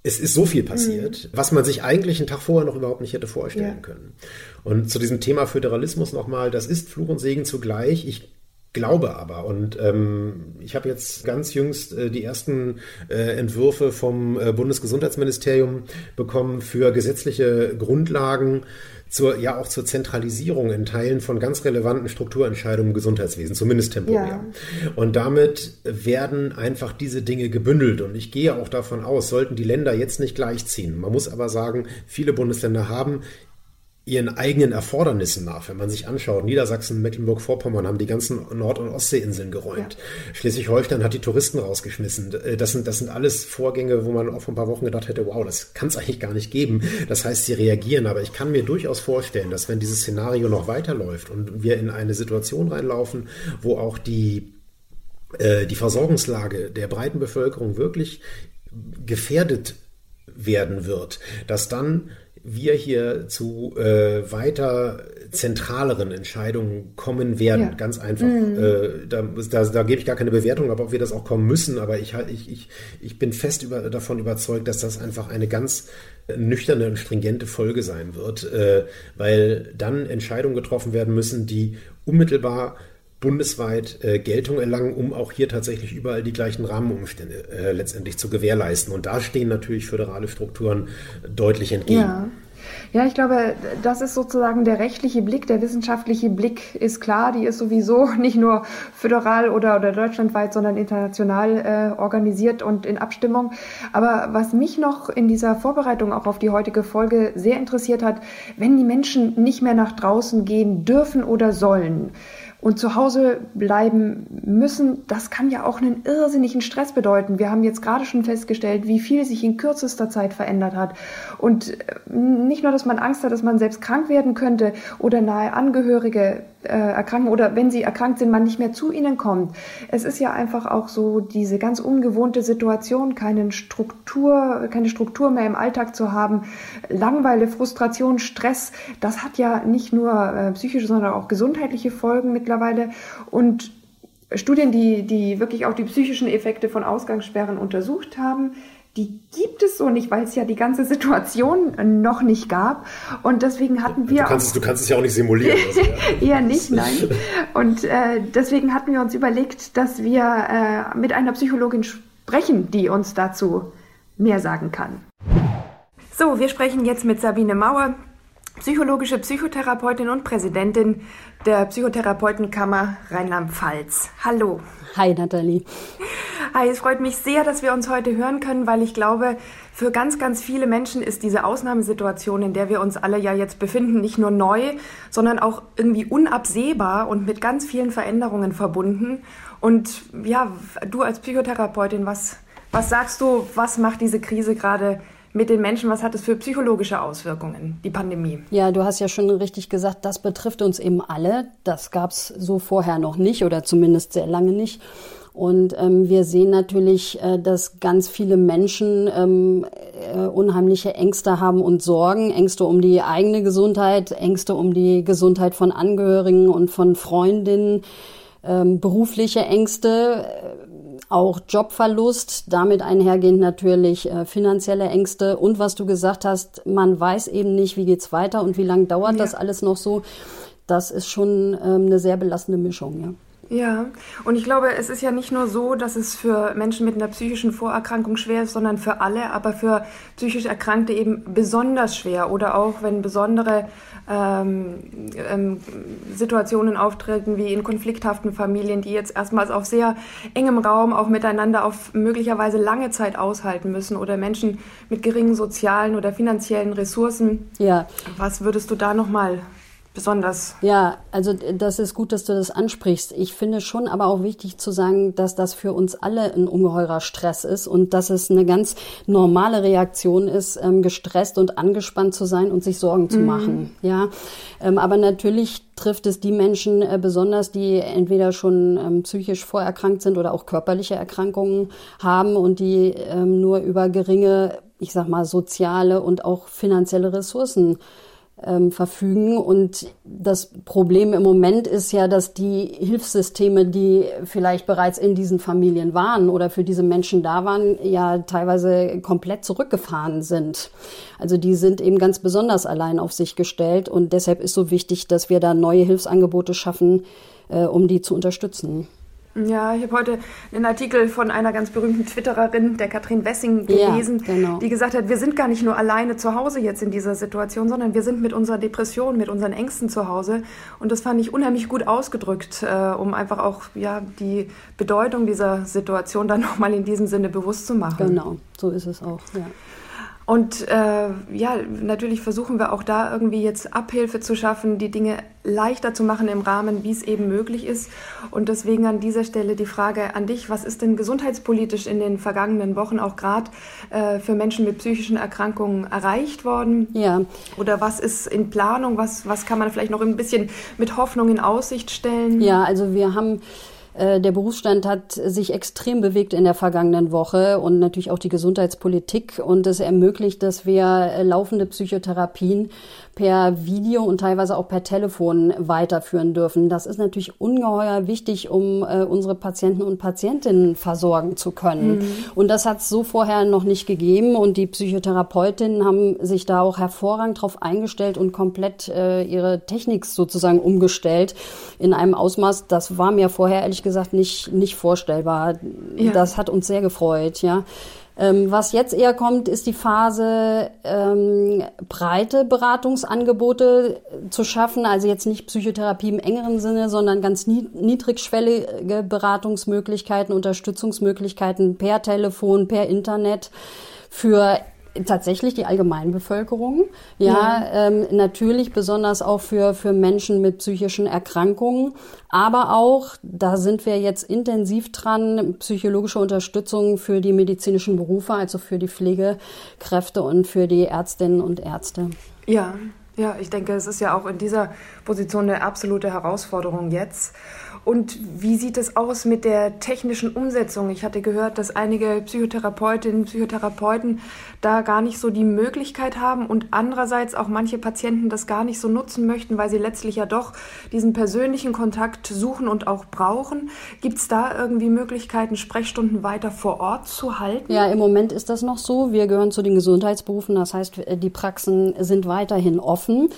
es ist so viel passiert, mhm. was man sich eigentlich einen Tag vorher noch überhaupt nicht hätte vorstellen ja. können. Und zu diesem Thema Föderalismus nochmal, das ist Fluch und Segen zugleich. Ich glaube aber, und ähm, ich habe jetzt ganz jüngst äh, die ersten äh, Entwürfe vom äh, Bundesgesundheitsministerium bekommen für gesetzliche Grundlagen zur, ja auch zur Zentralisierung in Teilen von ganz relevanten Strukturentscheidungen im Gesundheitswesen, zumindest temporär. Ja. Und damit werden einfach diese Dinge gebündelt. Und ich gehe auch davon aus, sollten die Länder jetzt nicht gleichziehen. Man muss aber sagen, viele Bundesländer haben ihren eigenen Erfordernissen nach. Wenn man sich anschaut, Niedersachsen, Mecklenburg-Vorpommern haben die ganzen Nord- und Ostseeinseln geräumt. Ja. Schleswig-Holstein hat die Touristen rausgeschmissen. Äh, das sind, das sind alles Vorgänge, wo man auch vor ein paar Wochen gedacht hätte, wow, das kann es eigentlich gar nicht geben. Das heißt, sie reagieren. Aber ich kann mir durchaus vorstellen, dass wenn dieses Szenario noch weiterläuft und wir in eine Situation reinlaufen, wo auch die, äh, die Versorgungslage der breiten Bevölkerung wirklich gefährdet werden wird, dass dann wir hier zu äh, weiter zentraleren Entscheidungen kommen werden. Ja. Ganz einfach. Mhm. Äh, da, da, da, gebe ich gar keine Bewertung, aber ob wir das auch kommen müssen. Aber ich, ich, ich, ich bin fest über, davon überzeugt, dass das einfach eine ganz nüchterne und stringente Folge sein wird, äh, weil dann Entscheidungen getroffen werden müssen, die unmittelbar bundesweit äh, Geltung erlangen, um auch hier tatsächlich überall die gleichen Rahmenumstände äh, letztendlich zu gewährleisten. Und da stehen natürlich föderale Strukturen deutlich entgegen. Ja. Ja, ich glaube, das ist sozusagen der rechtliche Blick. Der wissenschaftliche Blick ist klar, die ist sowieso nicht nur föderal oder, oder deutschlandweit, sondern international äh, organisiert und in Abstimmung. Aber was mich noch in dieser Vorbereitung auch auf die heutige Folge sehr interessiert hat, wenn die Menschen nicht mehr nach draußen gehen dürfen oder sollen, und zu Hause bleiben müssen, das kann ja auch einen irrsinnigen Stress bedeuten. Wir haben jetzt gerade schon festgestellt, wie viel sich in kürzester Zeit verändert hat. Und äh, nicht nur, dass man Angst hat, dass man selbst krank werden könnte oder nahe Angehörige äh, erkranken oder wenn sie erkrankt sind, man nicht mehr zu ihnen kommt. Es ist ja einfach auch so diese ganz ungewohnte Situation, keine Struktur, keine Struktur mehr im Alltag zu haben, Langweile, Frustration, Stress. Das hat ja nicht nur äh, psychische, sondern auch gesundheitliche Folgen mittlerweile und Studien, die, die wirklich auch die psychischen Effekte von Ausgangssperren untersucht haben, die gibt es so nicht, weil es ja die ganze Situation noch nicht gab. Und deswegen hatten wir. Du kannst, es, du kannst es ja auch nicht simulieren. Also, ja. Eher nicht, nein. Und äh, deswegen hatten wir uns überlegt, dass wir äh, mit einer Psychologin sprechen, die uns dazu mehr sagen kann. So, wir sprechen jetzt mit Sabine Mauer, psychologische Psychotherapeutin und Präsidentin der Psychotherapeutenkammer Rheinland-Pfalz. Hallo. Hi, Nathalie. Hi, es freut mich sehr, dass wir uns heute hören können, weil ich glaube, für ganz, ganz viele Menschen ist diese Ausnahmesituation, in der wir uns alle ja jetzt befinden, nicht nur neu, sondern auch irgendwie unabsehbar und mit ganz vielen Veränderungen verbunden. Und ja, du als Psychotherapeutin, was Was sagst du, was macht diese Krise gerade mit den Menschen? Was hat es für psychologische Auswirkungen, die Pandemie? Ja, du hast ja schon richtig gesagt, das betrifft uns eben alle. Das gab es so vorher noch nicht oder zumindest sehr lange nicht. Und ähm, wir sehen natürlich, äh, dass ganz viele Menschen ähm, äh, unheimliche Ängste haben und Sorgen. Ängste um die eigene Gesundheit, Ängste um die Gesundheit von Angehörigen und von Freundinnen, ähm, berufliche Ängste, äh, auch Jobverlust, damit einhergehend natürlich äh, finanzielle Ängste. Und was du gesagt hast, man weiß eben nicht, wie geht's weiter und wie lange dauert ja. das alles noch so. Das ist schon ähm, eine sehr belastende Mischung, ja. Ja, und ich glaube, es ist ja nicht nur so, dass es für Menschen mit einer psychischen Vorerkrankung schwer ist, sondern für alle, aber für psychisch Erkrankte eben besonders schwer oder auch wenn besondere ähm, ähm, Situationen auftreten, wie in konflikthaften Familien, die jetzt erstmals auf sehr engem Raum auch miteinander auf möglicherweise lange Zeit aushalten müssen oder Menschen mit geringen sozialen oder finanziellen Ressourcen. Ja. Was würdest du da nochmal besonders. Ja, also das ist gut, dass du das ansprichst. Ich finde schon aber auch wichtig zu sagen, dass das für uns alle ein ungeheurer Stress ist und dass es eine ganz normale Reaktion ist, ähm, gestresst und angespannt zu sein und sich Sorgen zu mhm. machen. Ja, ähm, aber natürlich trifft es die Menschen äh, besonders, die entweder schon ähm, psychisch vorerkrankt sind oder auch körperliche Erkrankungen haben und die nur über geringe, ich sag mal, soziale und auch finanzielle Ressourcen ähm, verfügen. Und das Problem im Moment ist ja, dass die Hilfssysteme, die vielleicht bereits in diesen Familien waren oder für diese Menschen da waren, ja teilweise komplett zurückgefahren sind. Also die sind eben ganz besonders allein auf sich gestellt. Und deshalb ist so wichtig, dass wir da neue Hilfsangebote schaffen, äh, um die zu unterstützen. Ja, ich habe heute einen Artikel von einer ganz berühmten Twittererin, der Katrin Wessing, gelesen, ja, genau. die gesagt hat, wir sind gar nicht nur alleine zu Hause jetzt in dieser Situation, sondern wir sind mit unserer Depression, mit unseren Ängsten zu Hause. Und das fand ich unheimlich gut ausgedrückt, äh, um einfach auch ja, die Bedeutung dieser Situation dann nochmal in diesem Sinne bewusst zu machen. Genau, so ist es auch. Ja. Und äh, ja, natürlich versuchen wir auch da irgendwie jetzt Abhilfe zu schaffen, die Dinge leichter zu machen im Rahmen, wie es eben möglich ist. Und deswegen an dieser Stelle die Frage an dich, was ist denn gesundheitspolitisch in den vergangenen Wochen auch gerade äh, für Menschen mit psychischen Erkrankungen erreicht worden? Ja. Oder was ist in Planung? Was, was kann man vielleicht noch ein bisschen mit Hoffnung in Aussicht stellen? Ja, also wir haben der Berufsstand hat sich extrem bewegt in der vergangenen Woche und natürlich auch die Gesundheitspolitik. Und es ermöglicht, dass wir äh, laufende Psychotherapien per Video und teilweise auch per Telefon weiterführen dürfen. Das ist natürlich ungeheuer wichtig, um äh, unsere Patienten und Patientinnen versorgen zu können. Mhm. Und das hat es so vorher noch nicht gegeben. Und die Psychotherapeutinnen haben sich da auch hervorragend darauf eingestellt und komplett äh, ihre Technik sozusagen umgestellt in einem Ausmaß, das war mir vorher ehrlich gesagt nicht, nicht vorstellbar. Ja. Das hat uns sehr gefreut, ja. Ähm, was jetzt eher kommt, ist die Phase, ähm, breite Beratungsangebote zu schaffen. Also jetzt nicht Psychotherapie im engeren Sinne, sondern ganz niedrigschwellige Beratungsmöglichkeiten, Unterstützungsmöglichkeiten per Telefon, per Internet für tatsächlich die Allgemeinbevölkerung. Ja, ja. Ähm, natürlich besonders auch für, für Menschen mit psychischen Erkrankungen. Aber auch, da sind wir jetzt intensiv dran, psychologische Unterstützung für die medizinischen Berufe, also für die Pflegekräfte und für die Ärztinnen und Ärzte. Ja, ja, ich denke, es ist ja auch in dieser Position eine absolute Herausforderung jetzt. Und wie sieht es aus mit der technischen Umsetzung? Ich hatte gehört, dass einige Psychotherapeutinnen, Psychotherapeuten da gar nicht so die Möglichkeit haben und andererseits auch manche Patienten das gar nicht so nutzen möchten, weil sie letztlich ja doch diesen persönlichen Kontakt suchen und auch brauchen. Gibt es da irgendwie Möglichkeiten, Sprechstunden weiter vor Ort zu halten? Ja, im Moment ist das noch so. Wir gehören zu den Gesundheitsberufen. Das heißt, die Praxen sind weiterhin offen,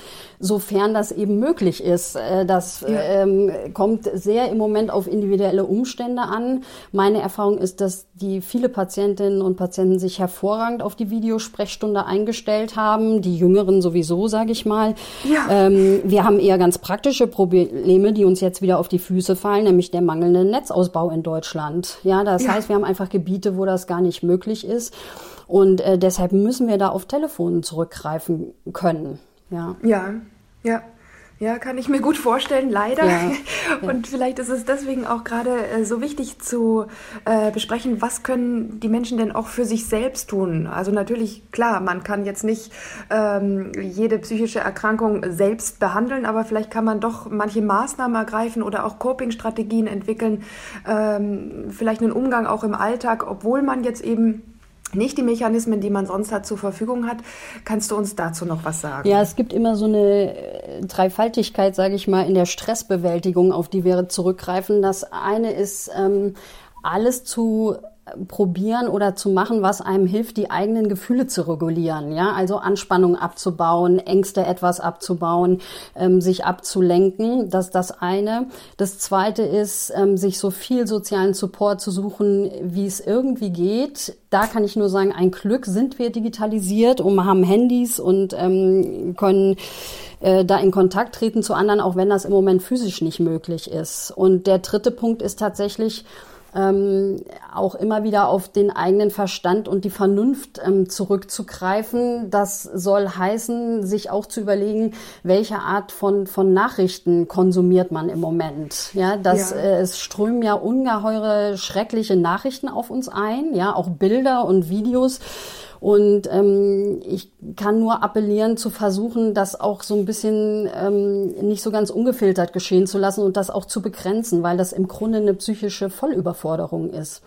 sofern das eben möglich ist. Äh, das ja. ähm, kommt sehr sehr im Moment auf individuelle Umstände an. Meine Erfahrung ist, dass die viele Patientinnen und Patienten sich hervorragend auf die Videosprechstunde eingestellt haben. Die Jüngeren sowieso, sage ich mal. Ja. Ähm, wir haben eher ganz praktische Probleme, die uns jetzt wieder auf die Füße fallen, nämlich der mangelnde Netzausbau in Deutschland. Ja, das ja. heißt, wir haben einfach Gebiete, wo das gar nicht möglich ist. Und äh, deshalb müssen wir da auf Telefonen zurückgreifen können. Ja. Ja, ja. Ja, kann ich mir gut vorstellen, leider. Ja, ja. Und vielleicht ist es deswegen auch gerade äh, so wichtig zu äh, besprechen, was können die Menschen denn auch für sich selbst tun. Also natürlich, klar, man kann jetzt nicht ähm, jede psychische Erkrankung selbst behandeln, aber vielleicht kann man doch manche Maßnahmen ergreifen oder auch Coping-Strategien entwickeln, ähm, vielleicht einen Umgang auch im Alltag, obwohl man jetzt eben nicht die Mechanismen, die man sonst hat, zur Verfügung hat. Kannst du uns dazu noch was sagen? Ja, es gibt immer so eine äh, Dreifaltigkeit, sage ich mal, in der Stressbewältigung, auf die wir zurückgreifen. Das eine ist, ähm, alles zu probieren oder zu machen, was einem hilft, die eigenen Gefühle zu regulieren. Ja, also Anspannung abzubauen, Ängste etwas abzubauen, ähm, sich abzulenken. Das ist das eine. Das zweite ist, ähm, sich so viel sozialen Support zu suchen, wie es irgendwie geht. Da kann ich nur sagen, ein Glück sind wir digitalisiert und haben Handys und ähm, können äh, da in Kontakt treten zu anderen, auch wenn das im Moment physisch nicht möglich ist. Und der dritte Punkt ist tatsächlich, ähm, auch immer wieder auf den eigenen Verstand und die Vernunft ähm, zurückzugreifen. Das soll heißen, sich auch zu überlegen, welche Art von, von Nachrichten konsumiert man im Moment. Ja, das, ja. Äh, es strömen ja ungeheure schreckliche Nachrichten auf uns ein, ja, auch Bilder und Videos. Und ähm, ich kann nur appellieren zu versuchen, das auch so ein bisschen ähm, nicht so ganz ungefiltert geschehen zu lassen und das auch zu begrenzen, weil das im Grunde eine psychische Vollüberforderung ist.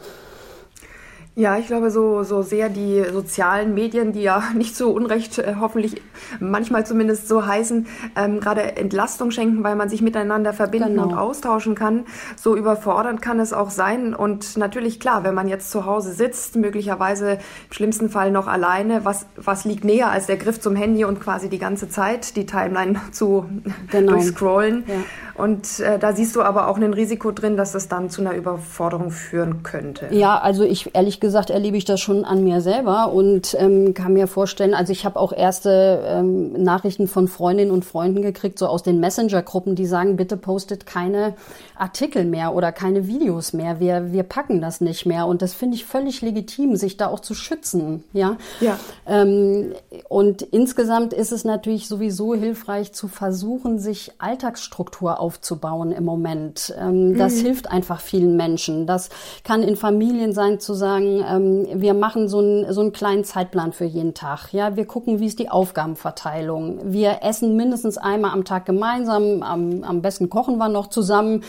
Ja, ich glaube, so, so sehr die sozialen Medien, die ja nicht zu Unrecht äh, hoffentlich manchmal zumindest so heißen, ähm, gerade Entlastung schenken, weil man sich miteinander verbinden genau. und austauschen kann, so überfordernd kann es auch sein. Und natürlich, klar, wenn man jetzt zu Hause sitzt, möglicherweise im schlimmsten Fall noch alleine, was, was liegt näher als der Griff zum Handy und quasi die ganze Zeit die Timeline zu genau. durchscrollen. Ja. Und äh, da siehst du aber auch ein Risiko drin, dass das dann zu einer Überforderung führen könnte. Ja, also ich ehrlich gesagt erlebe ich das schon an mir selber und ähm, kann mir vorstellen, also ich habe auch erste ähm, Nachrichten von Freundinnen und Freunden gekriegt, so aus den Messenger-Gruppen, die sagen, bitte postet keine Artikel mehr oder keine Videos mehr. Wir, wir packen das nicht mehr. Und das finde ich völlig legitim, sich da auch zu schützen. Ja. ja. Ähm, und insgesamt ist es natürlich sowieso hilfreich zu versuchen, sich Alltagsstruktur aufzubauen im Moment. Ähm, das mhm. hilft einfach vielen Menschen. Das kann in Familien sein, zu sagen, ähm, wir machen so, ein, so einen kleinen Zeitplan für jeden Tag. Ja, wir gucken, wie ist die Aufgabenverteilung. Wir essen mindestens einmal am Tag gemeinsam. Am, am besten kochen wir noch zusammen.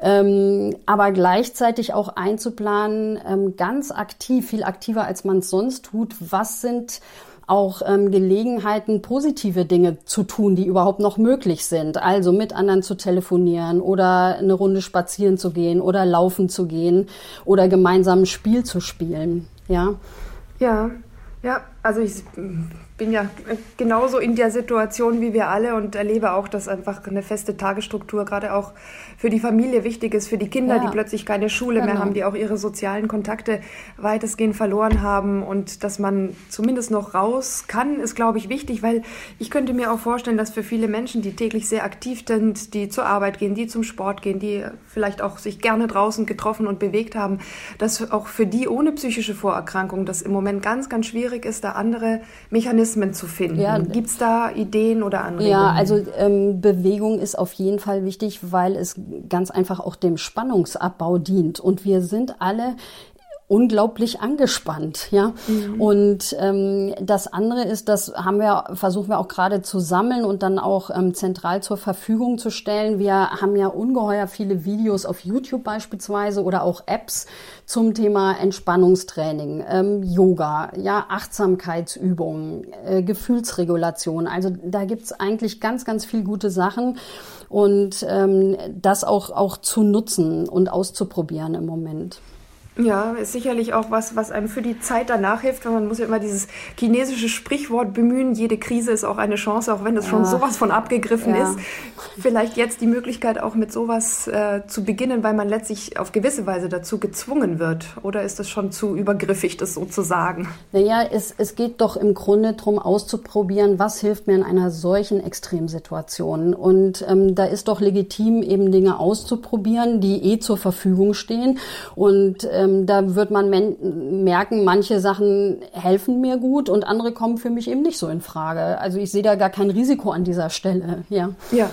Ähm, aber gleichzeitig auch einzuplanen, ähm, ganz aktiv, viel aktiver als man es sonst tut, was sind auch ähm, Gelegenheiten, positive Dinge zu tun, die überhaupt noch möglich sind. Also mit anderen zu telefonieren oder eine Runde spazieren zu gehen oder laufen zu gehen oder gemeinsam ein Spiel zu spielen. Ja. Ja, ja, also ich bin ja genauso in der Situation wie wir alle und erlebe auch, dass einfach eine feste Tagesstruktur gerade auch für die Familie wichtig ist, für die Kinder, ja. die plötzlich keine Schule genau. mehr haben, die auch ihre sozialen Kontakte weitestgehend verloren haben und dass man zumindest noch raus kann, ist, glaube ich, wichtig, weil ich könnte mir auch vorstellen, dass für viele Menschen, die täglich sehr aktiv sind, die zur Arbeit gehen, die zum Sport gehen, die vielleicht auch sich gerne draußen getroffen und bewegt haben, dass auch für die ohne psychische Vorerkrankung das im Moment ganz, ganz schwierig ist, da andere Mechanismen zu finden. Ja, Gibt es da Ideen oder Anregungen? Ja, also ähm, Bewegung ist auf jeden Fall wichtig, weil es ganz einfach auch dem Spannungsabbau dient. Und wir sind alle unglaublich angespannt, ja. Mhm. Und ähm, das andere ist, das haben wir, versuchen wir auch gerade zu sammeln und dann auch ähm, zentral zur Verfügung zu stellen. Wir haben ja ungeheuer viele Videos auf YouTube beispielsweise oder auch Apps zum Thema Entspannungstraining, ähm, Yoga, ja, Achtsamkeitsübungen, äh, Gefühlsregulation. Also da gibt's eigentlich ganz, ganz viel gute Sachen und ähm, das auch, auch zu nutzen und auszuprobieren im Moment. Ja, ist sicherlich auch was, was einem für die Zeit danach hilft. Man muss ja immer dieses chinesische Sprichwort bemühen, jede Krise ist auch eine Chance, auch wenn es ja. schon sowas von abgegriffen ja. ist. Vielleicht jetzt die Möglichkeit auch mit sowas äh, zu beginnen, weil man letztlich auf gewisse Weise dazu gezwungen wird. Oder ist das schon zu übergriffig, das so zu sagen? Naja, es, es geht doch im Grunde darum auszuprobieren, was hilft mir in einer solchen Extremsituation. Und ähm, da ist doch legitim, eben Dinge auszuprobieren, die eh zur Verfügung stehen. Und ähm, ähm, da wird man merken, manche Sachen helfen mir gut und andere kommen für mich eben nicht so in Frage. Also ich sehe da gar kein Risiko an dieser Stelle. Ja. Ja.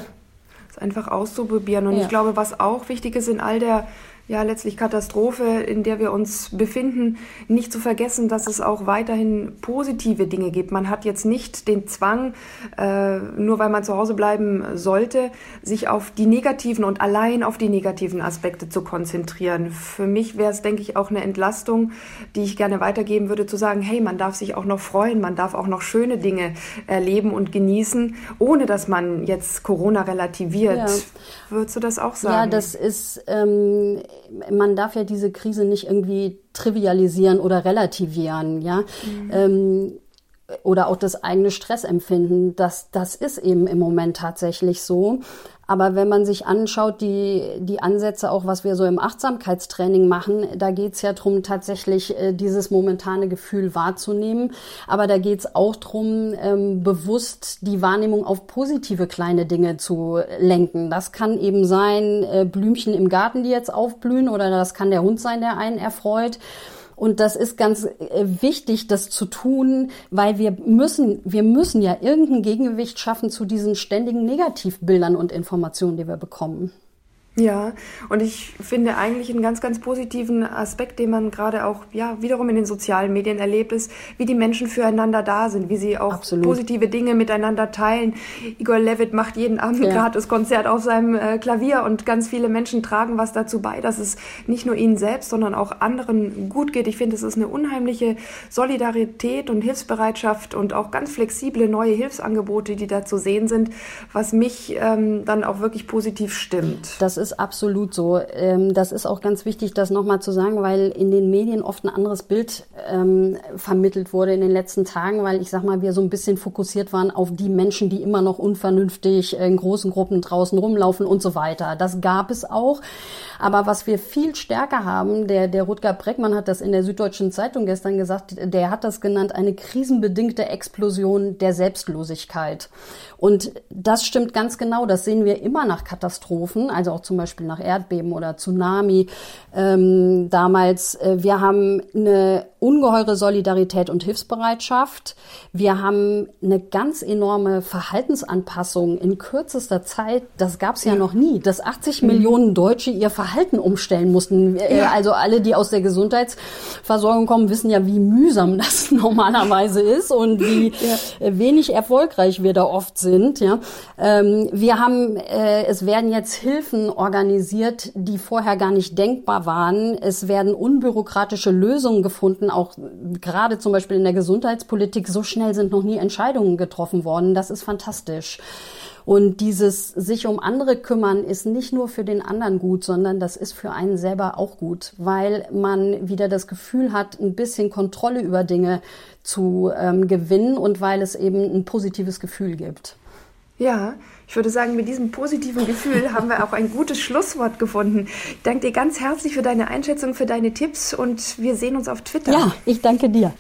es einfach auszuprobieren. Und ja. ich glaube, was auch wichtig ist in all der ja letztlich Katastrophe, in der wir uns befinden, nicht zu vergessen, dass es auch weiterhin positive Dinge gibt. Man hat jetzt nicht den Zwang, äh, nur weil man zu Hause bleiben sollte, sich auf die negativen und allein auf die negativen Aspekte zu konzentrieren. Für mich wäre es, denke ich, auch eine Entlastung, die ich gerne weitergeben würde, zu sagen, hey, man darf sich auch noch freuen, man darf auch noch schöne Dinge erleben und genießen, ohne dass man jetzt Corona relativiert. Ja. Würdest du das auch sagen? Ja, das ist ähm man darf ja diese Krise nicht irgendwie trivialisieren oder relativieren, ja. Mhm. Ähm, oder auch das eigene Stressempfinden. Das, das ist eben im Moment tatsächlich so. Aber wenn man sich anschaut, die, die Ansätze, auch was wir so im Achtsamkeitstraining machen, da geht's ja drum, tatsächlich äh, dieses momentane Gefühl wahrzunehmen. Aber da geht's auch drum, ähm, bewusst die Wahrnehmung auf positive kleine Dinge zu lenken. Das kann eben sein, äh, Blümchen im Garten, die jetzt aufblühen, oder das kann der Hund sein, der einen erfreut. Und das ist ganz äh, wichtig, das zu tun, weil wir müssen, wir müssen ja irgendein Gegengewicht schaffen zu diesen ständigen Negativbildern und Informationen, die wir bekommen. Ja, und ich finde eigentlich einen ganz, ganz positiven Aspekt, den man gerade auch, ja, wiederum in den sozialen Medien erlebt, ist, wie die Menschen füreinander da sind, wie sie auch Absolut. positive Dinge miteinander teilen. Igor Levitt macht jeden Abend ja. ein gratis Konzert auf seinem äh, Klavier und ganz viele Menschen tragen was dazu bei, dass es nicht nur ihnen selbst, sondern auch anderen gut geht. Ich finde, es ist eine unheimliche Solidarität und Hilfsbereitschaft und auch ganz flexible neue Hilfsangebote, die da zu sehen sind, was mich ähm, dann auch wirklich positiv stimmt. Das ist absolut so. Ähm, das ist auch ganz wichtig, das nochmal zu sagen, weil in den Medien oft ein anderes Bild ähm, vermittelt wurde in den letzten Tagen, weil ich sag mal, wir so ein bisschen fokussiert waren auf die Menschen, die immer noch unvernünftig in großen Gruppen draußen rumlaufen und so weiter. Das gab es auch. Aber was wir viel stärker haben, der, der Rutger Breckmann hat das in der Süddeutschen Zeitung gestern gesagt, der hat das genannt, eine krisenbedingte Explosion der Selbstlosigkeit. Und das stimmt ganz genau. Das sehen wir immer nach Katastrophen, also auch zum Beispiel nach Erdbeben oder Tsunami. Ähm, damals, äh, wir haben eine ungeheure Solidarität und Hilfsbereitschaft. Wir haben eine ganz enorme Verhaltensanpassung in kürzester Zeit. Das gab es ja. ja. noch nie, dass 80 mhm. Millionen Deutsche ihr Verhalten umstellen mussten. Äh, ja. Also alle, die aus der Gesundheitsversorgung kommen, wissen ja, wie mühsam das normalerweise ist und wie ja. wenig erfolgreich wir da oft sind. Ja, ähm, wir haben, äh, es werden jetzt Hilfen organisiert, die vorher gar nicht denkbar waren. Es werden unbürokratische Lösungen gefunden auch gerade zum Beispiel in der Gesundheitspolitik, so schnell sind noch nie Entscheidungen getroffen worden. Das ist fantastisch. Und dieses sich um andere kümmern ist nicht nur für den anderen gut, sondern das ist für einen selber auch gut, weil man wieder das Gefühl hat, ein bisschen Kontrolle über Dinge zu ähm, gewinnen und weil es eben ein positives Gefühl gibt. Ja, ich würde sagen, mit diesem positiven Gefühl haben wir auch ein gutes Schlusswort gefunden. Ich danke dir ganz herzlich für deine Einschätzung, für deine Tipps und wir sehen uns auf Twitter. Ja, ich danke dir.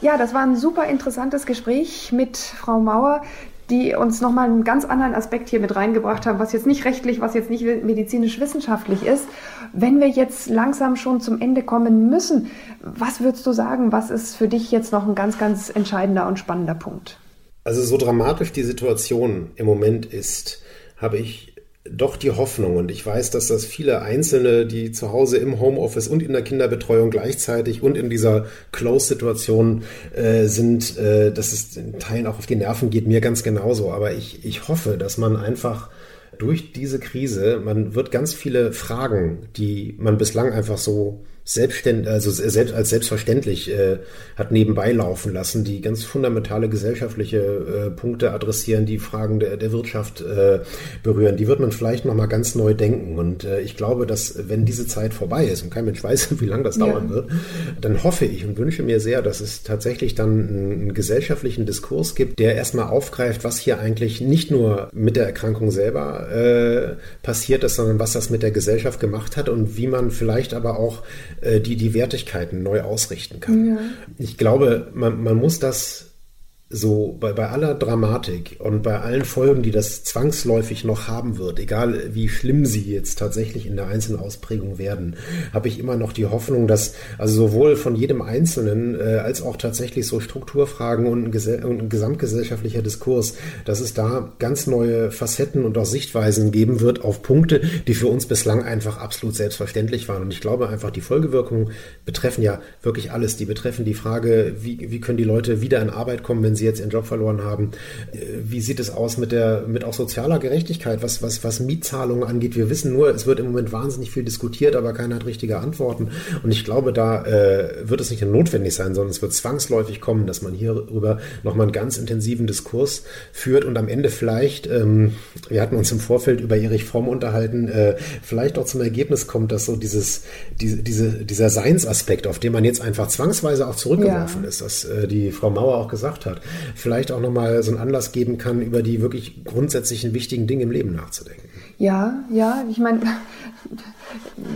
Ja, das war ein super interessantes Gespräch mit Frau Mauer, die uns nochmal einen ganz anderen Aspekt hier mit reingebracht haben, was jetzt nicht rechtlich, was jetzt nicht medizinisch-wissenschaftlich ist. Wenn wir jetzt langsam schon zum Ende kommen müssen, was würdest du sagen, was ist für dich jetzt noch ein ganz, ganz entscheidender und spannender Punkt? Also so dramatisch die Situation im Moment ist, habe ich doch die Hoffnung und ich weiß, dass das viele Einzelne, die zu Hause im Homeoffice und in der Kinderbetreuung gleichzeitig und in dieser Close-Situation äh, sind, äh, dass es in Teilen auch auf die Nerven geht, mir ganz genauso. Aber ich, ich hoffe, dass man einfach durch diese Krise, man wird ganz viele Fragen, die man bislang einfach so selbstständ also selbst als selbstverständlich äh, hat nebenbei laufen lassen, die ganz fundamentale gesellschaftliche äh, Punkte adressieren, die Fragen der, der Wirtschaft äh, berühren, die wird man vielleicht noch mal ganz neu denken. Und äh, ich glaube, dass wenn diese Zeit vorbei ist und kein Mensch weiß, wie lange das ja. dauern wird, dann hoffe ich und wünsche mir sehr, dass es tatsächlich dann einen, einen gesellschaftlichen Diskurs gibt, der erstmal aufgreift, was hier eigentlich nicht nur mit der Erkrankung selber äh, passiert ist, sondern was das mit der Gesellschaft gemacht hat und wie man vielleicht aber auch die die Wertigkeiten neu ausrichten kann. Ja. Ich glaube, man, man muss das so bei, bei aller Dramatik und bei allen Folgen, die das zwangsläufig noch haben wird, egal wie schlimm sie jetzt tatsächlich in der einzelnen Ausprägung werden, habe ich immer noch die Hoffnung, dass also sowohl von jedem Einzelnen äh, als auch tatsächlich so Strukturfragen und ein, und ein gesamtgesellschaftlicher Diskurs, dass es da ganz neue Facetten und auch Sichtweisen geben wird auf Punkte, die für uns bislang einfach absolut selbstverständlich waren. Und ich glaube einfach, die Folgewirkungen betreffen ja wirklich alles. Die betreffen die Frage, wie, wie können die Leute wieder in Arbeit kommen, wenn sie jetzt ihren Job verloren haben. Äh, wie sieht es aus mit der, mit auch sozialer Gerechtigkeit, was, was, was Mietzahlungen angeht? Wir wissen nur, es wird im Moment wahnsinnig viel diskutiert, aber keiner hat richtige Antworten. Und ich glaube, da äh, wird es nicht notwendig sein, sondern es wird zwangsläufig kommen, dass man hierüber nochmal einen ganz intensiven Diskurs führt und am Ende vielleicht, ähm, wir hatten uns im Vorfeld über Erich Fromm unterhalten, äh, vielleicht auch zum Ergebnis kommt, dass so dieses, diese, diese, dieser Seinsaspekt, auf den man jetzt einfach zwangsweise auch zurückgeworfen ja. ist, dass äh, die Frau Mauer auch gesagt hat, vielleicht auch nochmal so einen Anlass geben kann, über die wirklich grundsätzlichen wichtigen Dinge im Leben nachzudenken. Ja, ja, ich meine,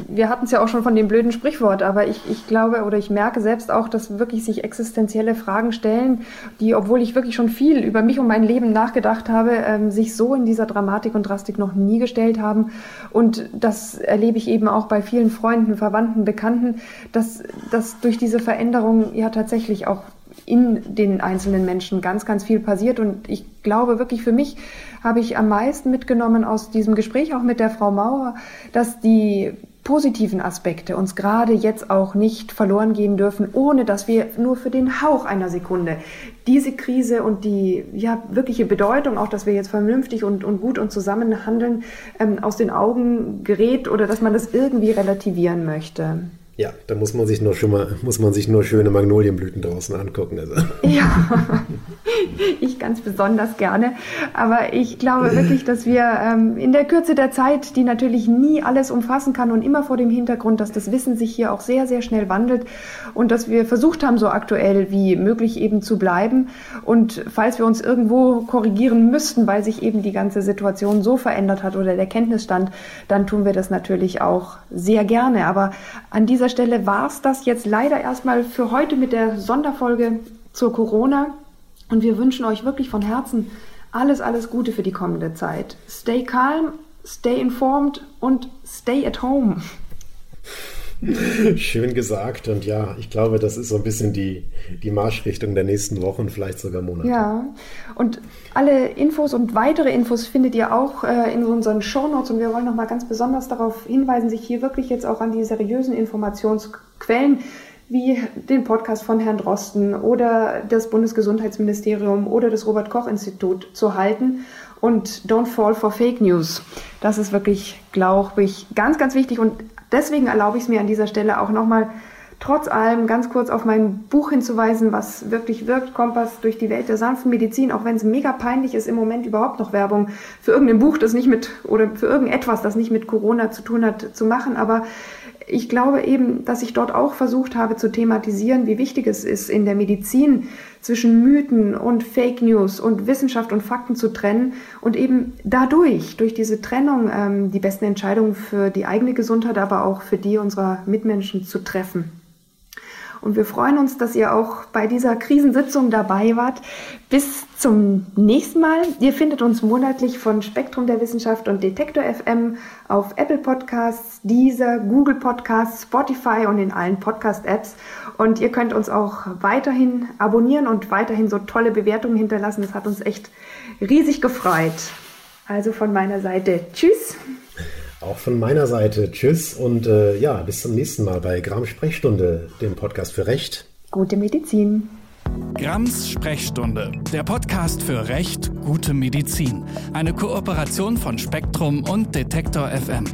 wir hatten es ja auch schon von dem blöden Sprichwort, aber ich, ich glaube oder ich merke selbst auch, dass wirklich sich existenzielle Fragen stellen, die, obwohl ich wirklich schon viel über mich und mein Leben nachgedacht habe, ähm, sich so in dieser Dramatik und Drastik noch nie gestellt haben. Und das erlebe ich eben auch bei vielen Freunden, Verwandten, Bekannten, dass, dass durch diese Veränderung ja tatsächlich auch in den einzelnen Menschen ganz, ganz viel passiert. Und ich glaube wirklich für mich habe ich am meisten mitgenommen aus diesem Gespräch, auch mit der Frau Mauer, dass die positiven Aspekte uns gerade jetzt auch nicht verloren gehen dürfen, ohne dass wir nur für den Hauch einer Sekunde diese Krise und die ja wirkliche Bedeutung, auch dass wir jetzt vernünftig und, und gut und zusammen handeln, ähm, aus den Augen gerät oder dass man das irgendwie relativieren möchte. Ja, da muss man sich nur schon mal, muss man sich nur schöne Magnolienblüten draußen angucken. Also. Ja, ich ganz besonders gerne. Aber ich glaube wirklich, dass wir ähm, in der Kürze der Zeit, die natürlich nie alles umfassen kann und immer vor dem Hintergrund, dass das Wissen sich hier auch sehr, sehr schnell wandelt und dass wir versucht haben, so aktuell wie möglich eben zu bleiben. Und falls wir uns irgendwo korrigieren müssten, weil sich eben die ganze Situation so verändert hat oder der Kenntnisstand, dann tun wir das natürlich auch sehr gerne. Aber an dieser dieser Stelle war es das jetzt leider erstmal für heute mit der Sonderfolge zur Corona. Und wir wünschen euch wirklich von Herzen alles, alles Gute für die kommende Zeit. Stay calm, stay informed und stay at home. Schön gesagt. Und ja, ich glaube, das ist so ein bisschen die, die Marschrichtung der nächsten Wochen, vielleicht sogar Monate. Ja, und alle Infos und weitere Infos findet ihr auch äh, in unseren Shownotes. Und wir wollen nochmal ganz besonders darauf hinweisen, sich hier wirklich jetzt auch an die seriösen Informationsquellen wie den Podcast von Herrn Drosten oder das Bundesgesundheitsministerium oder das Robert Koch Institut zu halten und don't fall for Fake News. Das ist wirklich, glaube ich, ganz, ganz wichtig und Deswegen erlaube ich es mir an dieser Stelle auch nochmal trotz allem ganz kurz auf mein Buch hinzuweisen, was wirklich wirkt, Kompass durch die Welt der sanften Medizin, auch wenn es mega peinlich ist, im Moment überhaupt noch Werbung für irgendein Buch, das nicht mit, oder für irgendetwas, das nicht mit Corona zu tun hat, zu machen. Aber ich glaube eben, dass ich dort auch versucht habe zu thematisieren, wie wichtig es ist, in der Medizin zwischen Mythen und Fake News und Wissenschaft und Fakten zu trennen und eben dadurch, durch diese Trennung, ähm, die besten Entscheidungen für die eigene Gesundheit, aber auch für die unserer Mitmenschen zu treffen. Und wir freuen uns, dass ihr auch bei dieser Krisensitzung dabei wart. Bis zum nächsten Mal. Ihr findet uns monatlich von Spektrum der Wissenschaft und Detektor FM auf Apple Podcasts, Deezer, Google Podcasts, Spotify und in allen Podcast-Apps. Und ihr könnt uns auch weiterhin abonnieren und weiterhin so tolle Bewertungen hinterlassen. Das hat uns echt riesig gefreut. Also von meiner Seite, tschüss. Auch von meiner Seite Tschüss und äh, ja, bis zum nächsten Mal bei Gramm Sprechstunde, dem Podcast für Recht. Gute Medizin. Grams Sprechstunde, der Podcast für Recht, gute Medizin. Eine Kooperation von Spektrum und Detektor FM.